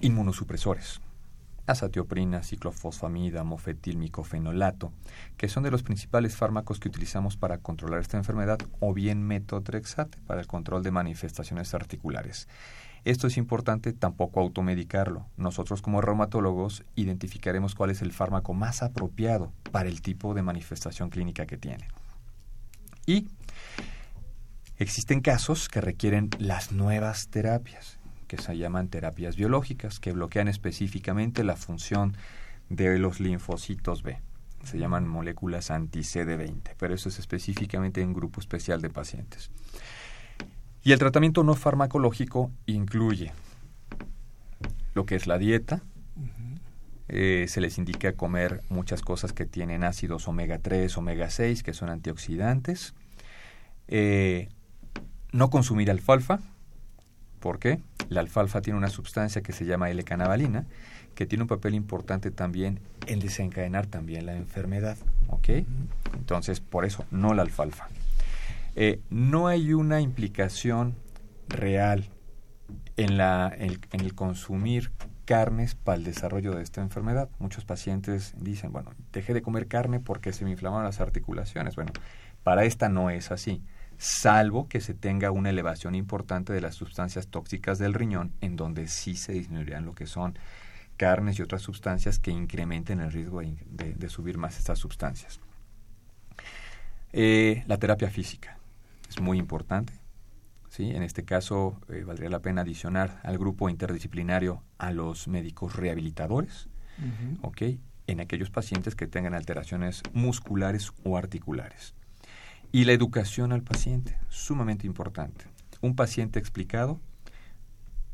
I: inmunosupresores azatioprina, ciclofosfamida, mofetilmicofenolato, que son de los principales fármacos que utilizamos para controlar esta enfermedad, o bien metotrexate para el control de manifestaciones articulares. Esto es importante tampoco automedicarlo. Nosotros como reumatólogos identificaremos cuál es el fármaco más apropiado para el tipo de manifestación clínica que tiene. Y existen casos que requieren las nuevas terapias que se llaman terapias biológicas, que bloquean específicamente la función de los linfocitos B. Se llaman moléculas anti-CD20, pero eso es específicamente en un grupo especial de pacientes. Y el tratamiento no farmacológico incluye lo que es la dieta. Eh, se les indica comer muchas cosas que tienen ácidos omega 3, omega 6, que son antioxidantes. Eh, no consumir alfalfa, ¿Por qué? La alfalfa tiene una sustancia que se llama L-canabalina, que tiene un papel importante también en desencadenar también la enfermedad. ¿Ok? Entonces, por eso, no la alfalfa. Eh, no hay una implicación real en, la, en, el consumir carnes para el desarrollo de esta enfermedad. Muchos pacientes dicen, bueno, dejé de comer carne porque se me inflamaron las articulaciones. Bueno, para esta no es así salvo que se tenga una elevación importante de las sustancias tóxicas del riñón, en donde sí se disminuirán lo que son carnes y otras sustancias que incrementen el riesgo de, subir más estas sustancias. Eh, la terapia física es muy importante. ¿sí? En este caso, eh, valdría la pena adicionar al grupo interdisciplinario a los médicos rehabilitadores, en aquellos pacientes que tengan alteraciones musculares o articulares. Y la educación al paciente, sumamente importante. Un paciente explicado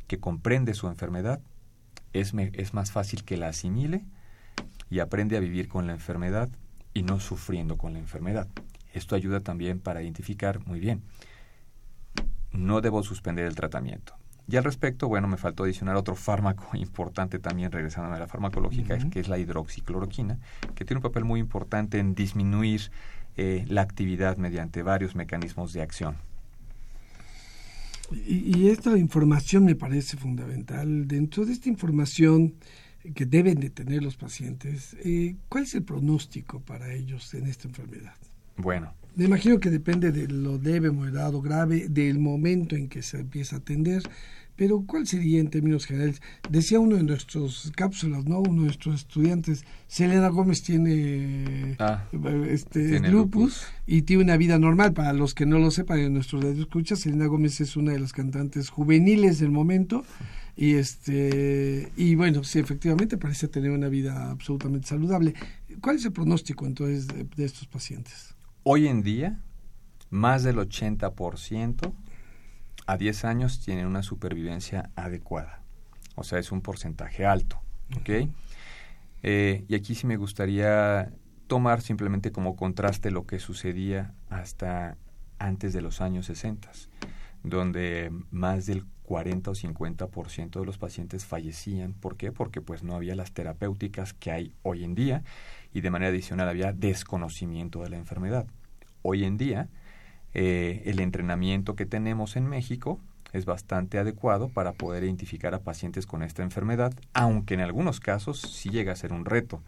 I: que comprende su enfermedad es, es más fácil que la asimile y aprende a vivir con la enfermedad y no sufriendo con la enfermedad. Esto ayuda también para identificar muy bien. No debo suspender el tratamiento. Y al respecto, bueno, me faltó adicionar otro fármaco (laughs) importante también, regresando a la farmacológica, que es la hidroxicloroquina, que tiene un papel muy importante en disminuir eh, la actividad mediante varios mecanismos de acción.
A: Y, esta información me parece fundamental. Dentro de esta información que deben de tener los pacientes, eh, ¿cuál es el pronóstico para ellos en esta enfermedad?
I: Bueno.
A: Me imagino que depende de lo leve, moderado, grave, del momento en que se empieza a atender, pero ¿cuál sería en términos generales? Decía uno de nuestros cápsulas, ¿no? Uno de nuestros estudiantes, Selena Gómez tiene, ah, este, lupus, y tiene una vida normal. Para los que no lo sepan, en nuestros escuchas, Selena Gómez es una de las cantantes juveniles del momento. Y este y bueno, sí, efectivamente parece tener una vida absolutamente saludable. ¿Cuál es el pronóstico entonces de, de estos pacientes?
I: Hoy en día, más del 80% a 10 años tienen una supervivencia adecuada. O sea, es un porcentaje alto. ¿Ok? Eh, y aquí sí me gustaría tomar simplemente como contraste lo que sucedía hasta antes de los años 60, donde más del 40 o 50% de los pacientes fallecían. ¿Por qué? Porque pues no había las terapéuticas que hay hoy en día y de manera adicional había desconocimiento de la enfermedad. Hoy en día eh, el entrenamiento que tenemos en México es bastante adecuado para poder identificar a pacientes con esta enfermedad, aunque en algunos casos sí llega a ser un reto,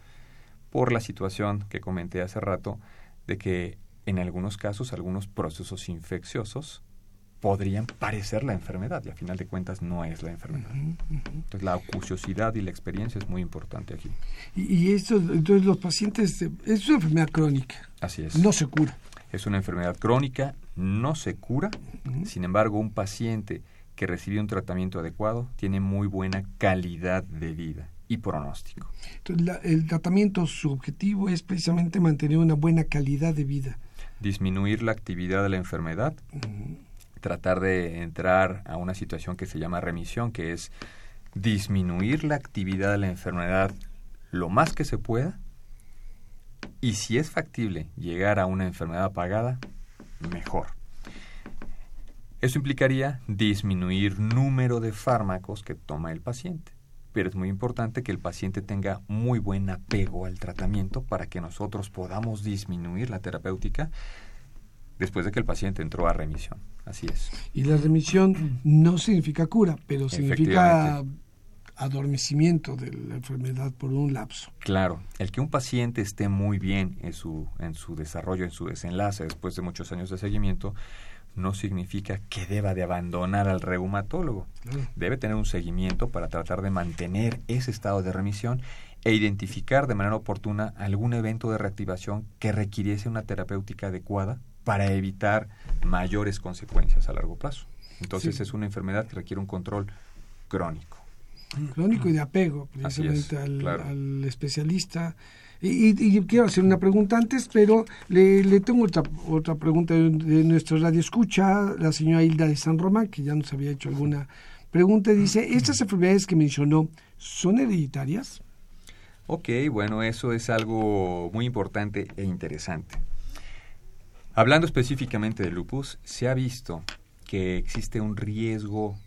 I: por la situación que comenté hace rato de que en algunos casos algunos procesos infecciosos podrían parecer la enfermedad y a final de cuentas no es la enfermedad. Entonces la curiosidad y la experiencia es muy importante aquí.
A: Y, esto, entonces los pacientes, es una enfermedad crónica.
I: Así es.
A: No se cura.
I: Es una enfermedad crónica, no se cura, sin embargo un paciente que recibe un tratamiento adecuado tiene muy buena calidad de vida y pronóstico.
A: Entonces, el tratamiento, su objetivo es precisamente mantener una buena calidad de vida.
I: Disminuir la actividad de la enfermedad, tratar de entrar a una situación que se llama remisión, que es disminuir la actividad de la enfermedad lo más que se pueda y si es factible llegar a una enfermedad apagada, mejor. Eso implicaría disminuir número de fármacos que toma el paciente, pero es muy importante que el paciente tenga muy buen apego al tratamiento para que nosotros podamos disminuir la terapéutica después de que el paciente entró a remisión. Así es.
A: Y la remisión no significa cura, pero significa adormecimiento de la enfermedad por un lapso.
I: Claro, el que un paciente esté muy bien en su, en su desarrollo, en su desenlace después de muchos años de seguimiento, no significa que deba de abandonar al reumatólogo. Debe tener un seguimiento para tratar de mantener ese estado de remisión e identificar de manera oportuna algún evento de reactivación que requiriese una terapéutica adecuada para evitar mayores consecuencias a largo plazo. Entonces es una enfermedad que requiere un control crónico.
A: Crónico y de apego, precisamente al, especialista. Y, quiero hacer una pregunta antes, pero le, tengo otra, otra pregunta de, de nuestra radio escucha, la señora Hilda de San Román, que ya nos había hecho alguna pregunta. Dice, ¿estas enfermedades que mencionó son hereditarias?
I: Ok, bueno, eso es algo muy importante e interesante. Hablando específicamente de lupus, se ha visto que existe un riesgo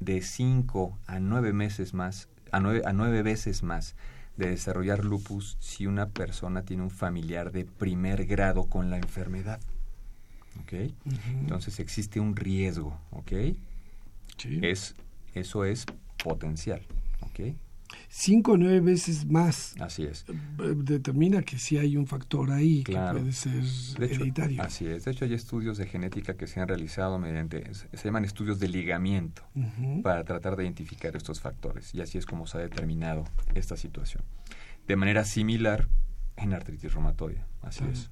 I: de 5 a 9 meses más, a 9, a 9 veces más de desarrollar lupus si una persona tiene un familiar de primer grado con la enfermedad. ¿Ok? Entonces existe un riesgo, ¿ok? Sí. Es, eso es potencial, ¿ok?
A: Cinco o nueve veces más.
I: Así es.
A: Eh, determina que sí hay un factor ahí que puede ser hereditario.
I: Así es. De hecho, hay estudios de genética que se han realizado mediante, se llaman estudios de ligamiento, para tratar de identificar estos factores. Y así es como se ha determinado esta situación. De manera similar en artritis reumatoide. Así es.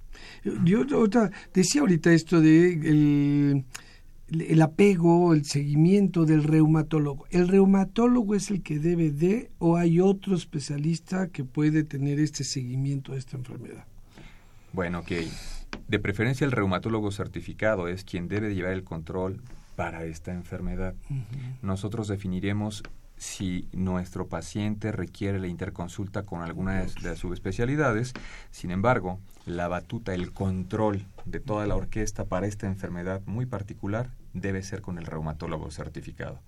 A: Yo otra, decía ahorita esto de el el apego, el seguimiento del reumatólogo. ¿El reumatólogo es el que debe de o hay otro especialista que puede tener este seguimiento de esta enfermedad?
I: Bueno, ok. De preferencia el reumatólogo certificado es quien debe llevar el control para esta enfermedad. Nosotros definiremos si nuestro paciente requiere la interconsulta con alguna de las subespecialidades. Sin embargo, la batuta, el control de toda la orquesta para esta enfermedad muy particular debe ser con el reumatólogo certificado.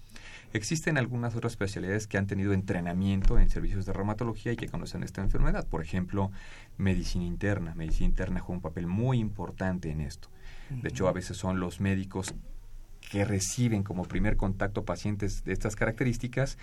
I: Existen algunas otras especialidades que han tenido entrenamiento en servicios de reumatología y que conocen esta enfermedad. Por ejemplo, medicina interna. Medicina interna juega un papel muy importante en esto. De hecho, a veces son los médicos que reciben como primer contacto pacientes de estas características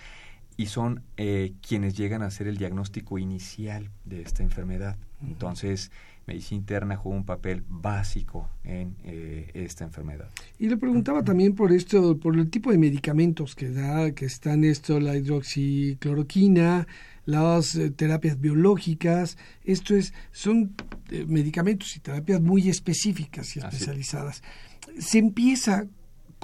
I: y son eh, quienes llegan a hacer el diagnóstico inicial de esta enfermedad. Entonces, medicina interna juega un papel básico en eh, esta enfermedad.
A: Y le preguntaba también por esto, por el tipo de medicamentos que da, que están esto, la hidroxicloroquina, las eh, terapias biológicas, esto es, son medicamentos y terapias muy específicas y especializadas. Se empieza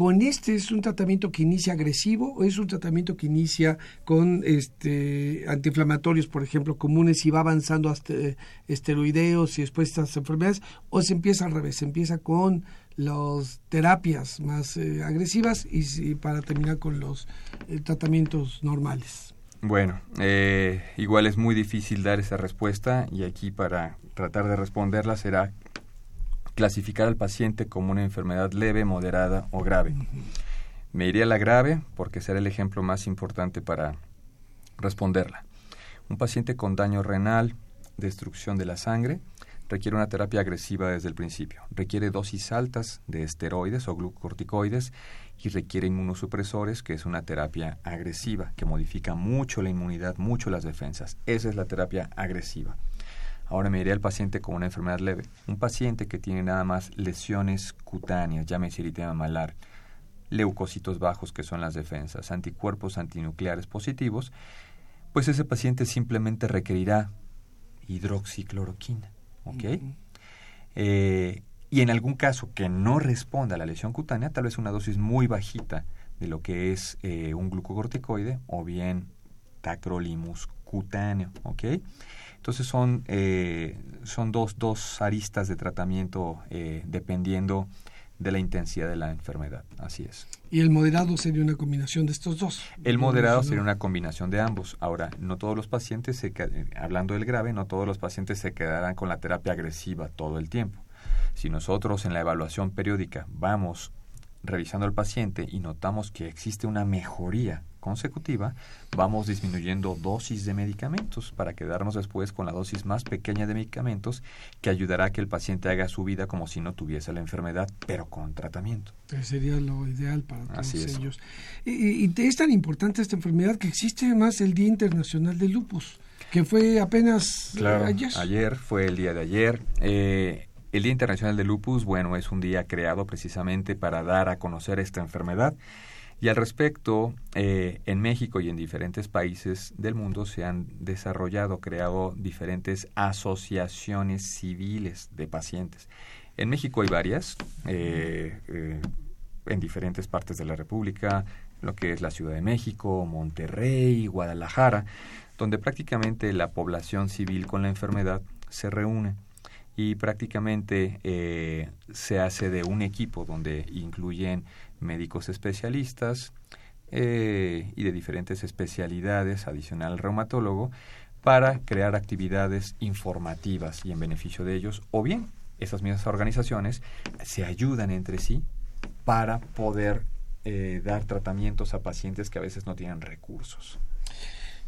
A: con este es un tratamiento que inicia agresivo o es un tratamiento que inicia con este antiinflamatorios, por ejemplo, comunes y va avanzando hasta eh, esteroideos y después estas enfermedades o se empieza al revés, se empieza con las terapias más eh, agresivas y, para terminar con los eh, tratamientos normales.
I: Bueno, eh, igual es muy difícil dar esa respuesta y aquí para tratar de responderla será clasificar al paciente como una enfermedad leve, moderada o grave. Me iría a la grave porque será el ejemplo más importante para responderla. Un paciente con daño renal, destrucción de la sangre, requiere una terapia agresiva desde el principio. Requiere dosis altas de esteroides o glucocorticoides y requiere inmunosupresores, que es una terapia agresiva, que modifica mucho la inmunidad, mucho las defensas. Esa es la terapia agresiva. Ahora me iré al paciente con una enfermedad leve. Un paciente que tiene nada más lesiones cutáneas, llámese eritema malar, leucocitos bajos, que son las defensas, anticuerpos antinucleares positivos, pues ese paciente simplemente requerirá hidroxicloroquina. ¿Ok? Eh, y en algún caso que no responda a la lesión cutánea, tal vez una dosis muy bajita de lo que es eh, un glucocorticoide o bien tacrolimus cutáneo, ¿ok? Entonces son, eh, son dos, dos aristas de tratamiento dependiendo de la intensidad de la enfermedad, así es.
A: ¿Y el moderado sería una combinación de estos dos?
I: El moderado sería una combinación de ambos. Ahora, no todos los pacientes, se, hablando del grave, no todos los pacientes se quedarán con la terapia agresiva todo el tiempo. Si nosotros en la evaluación periódica vamos revisando al paciente y notamos que existe una mejoría consecutiva, vamos disminuyendo dosis de medicamentos para quedarnos después con la dosis más pequeña de medicamentos que ayudará a que el paciente haga su vida como si no tuviese la enfermedad, pero con tratamiento.
A: sería lo ideal para todos ellos. Y, y, es tan importante esta enfermedad que existe además el Día Internacional del Lupus, que fue apenas ayer.
I: Ayer fue el día de ayer. Eh, el Día Internacional del Lupus, bueno, es un día creado precisamente para dar a conocer esta enfermedad y al respecto, eh, en México y en diferentes países del mundo se han desarrollado, creado diferentes asociaciones civiles de pacientes. En México hay varias, eh, eh, en diferentes partes de la República, lo que es la Ciudad de México, Monterrey, Guadalajara, donde prácticamente la población civil con la enfermedad se reúne y prácticamente se hace de un equipo donde incluyen médicos especialistas eh, y de diferentes especialidades, adicional al reumatólogo, para crear actividades informativas y en beneficio de ellos, o bien esas mismas organizaciones se ayudan entre sí para poder eh, dar tratamientos a pacientes que a veces no tienen recursos.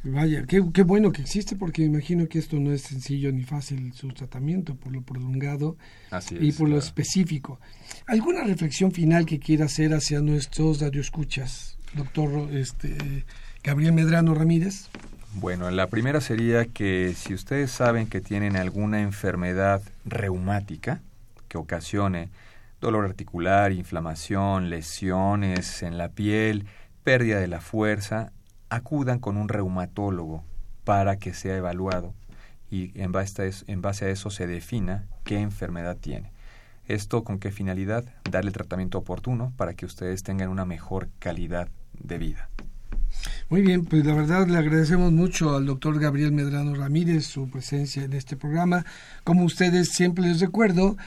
A: Vaya, qué, qué, bueno que existe porque imagino que esto no es sencillo ni fácil su tratamiento por lo prolongado y por lo específico. ¿Alguna reflexión final que quiera hacer hacia nuestros radioescuchas, doctor este, Gabriel Medrano Ramírez?
I: Bueno, la primera sería que si ustedes saben que tienen alguna enfermedad reumática que ocasione dolor articular, inflamación, lesiones en la piel, pérdida de la fuerza, acudan con un reumatólogo para que sea evaluado y en base, a eso, en base a eso se defina qué enfermedad tiene. ¿Esto con qué finalidad? Darle el tratamiento oportuno para que ustedes tengan una mejor calidad de vida.
A: Muy bien, pues la verdad le agradecemos mucho al doctor Gabriel Medrano Ramírez su presencia en este programa. Como ustedes siempre les recuerdo,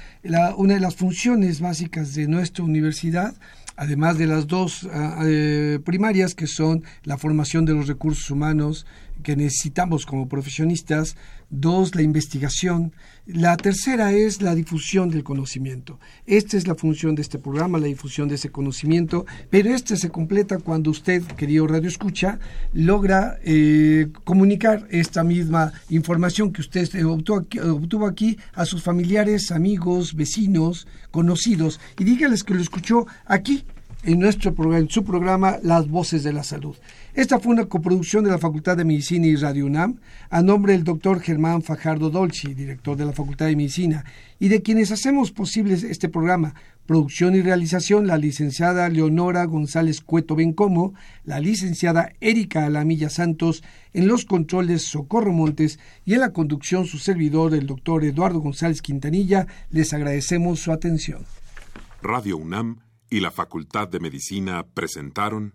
A: una de las funciones básicas de nuestra universidad además de las dos ah, eh, primarias que son la formación de los recursos humanos que necesitamos como profesionistas, dos, la investigación, la tercera es la difusión del conocimiento. Esta es la función de este programa, la difusión de ese conocimiento, pero este se completa cuando usted, querido Radio Escucha, logra eh, comunicar esta misma información que usted obtuvo aquí, a sus familiares, amigos, vecinos, conocidos, y dígales que lo escuchó aquí en, nuestro programa, en su programa Las Voces de la Salud. Esta fue una coproducción de la Facultad de Medicina y Radio UNAM a nombre del doctor Germán Fajardo Dolci, director de la Facultad de Medicina, y de quienes hacemos posible este programa. Producción y realización, la licenciada Leonora González Cueto Bencomo, la licenciada Erika Alamilla Santos, en los controles Socorro Montes y en la conducción su servidor, el doctor Eduardo González Quintanilla. Les agradecemos su atención.
J: Radio UNAM y la Facultad de Medicina presentaron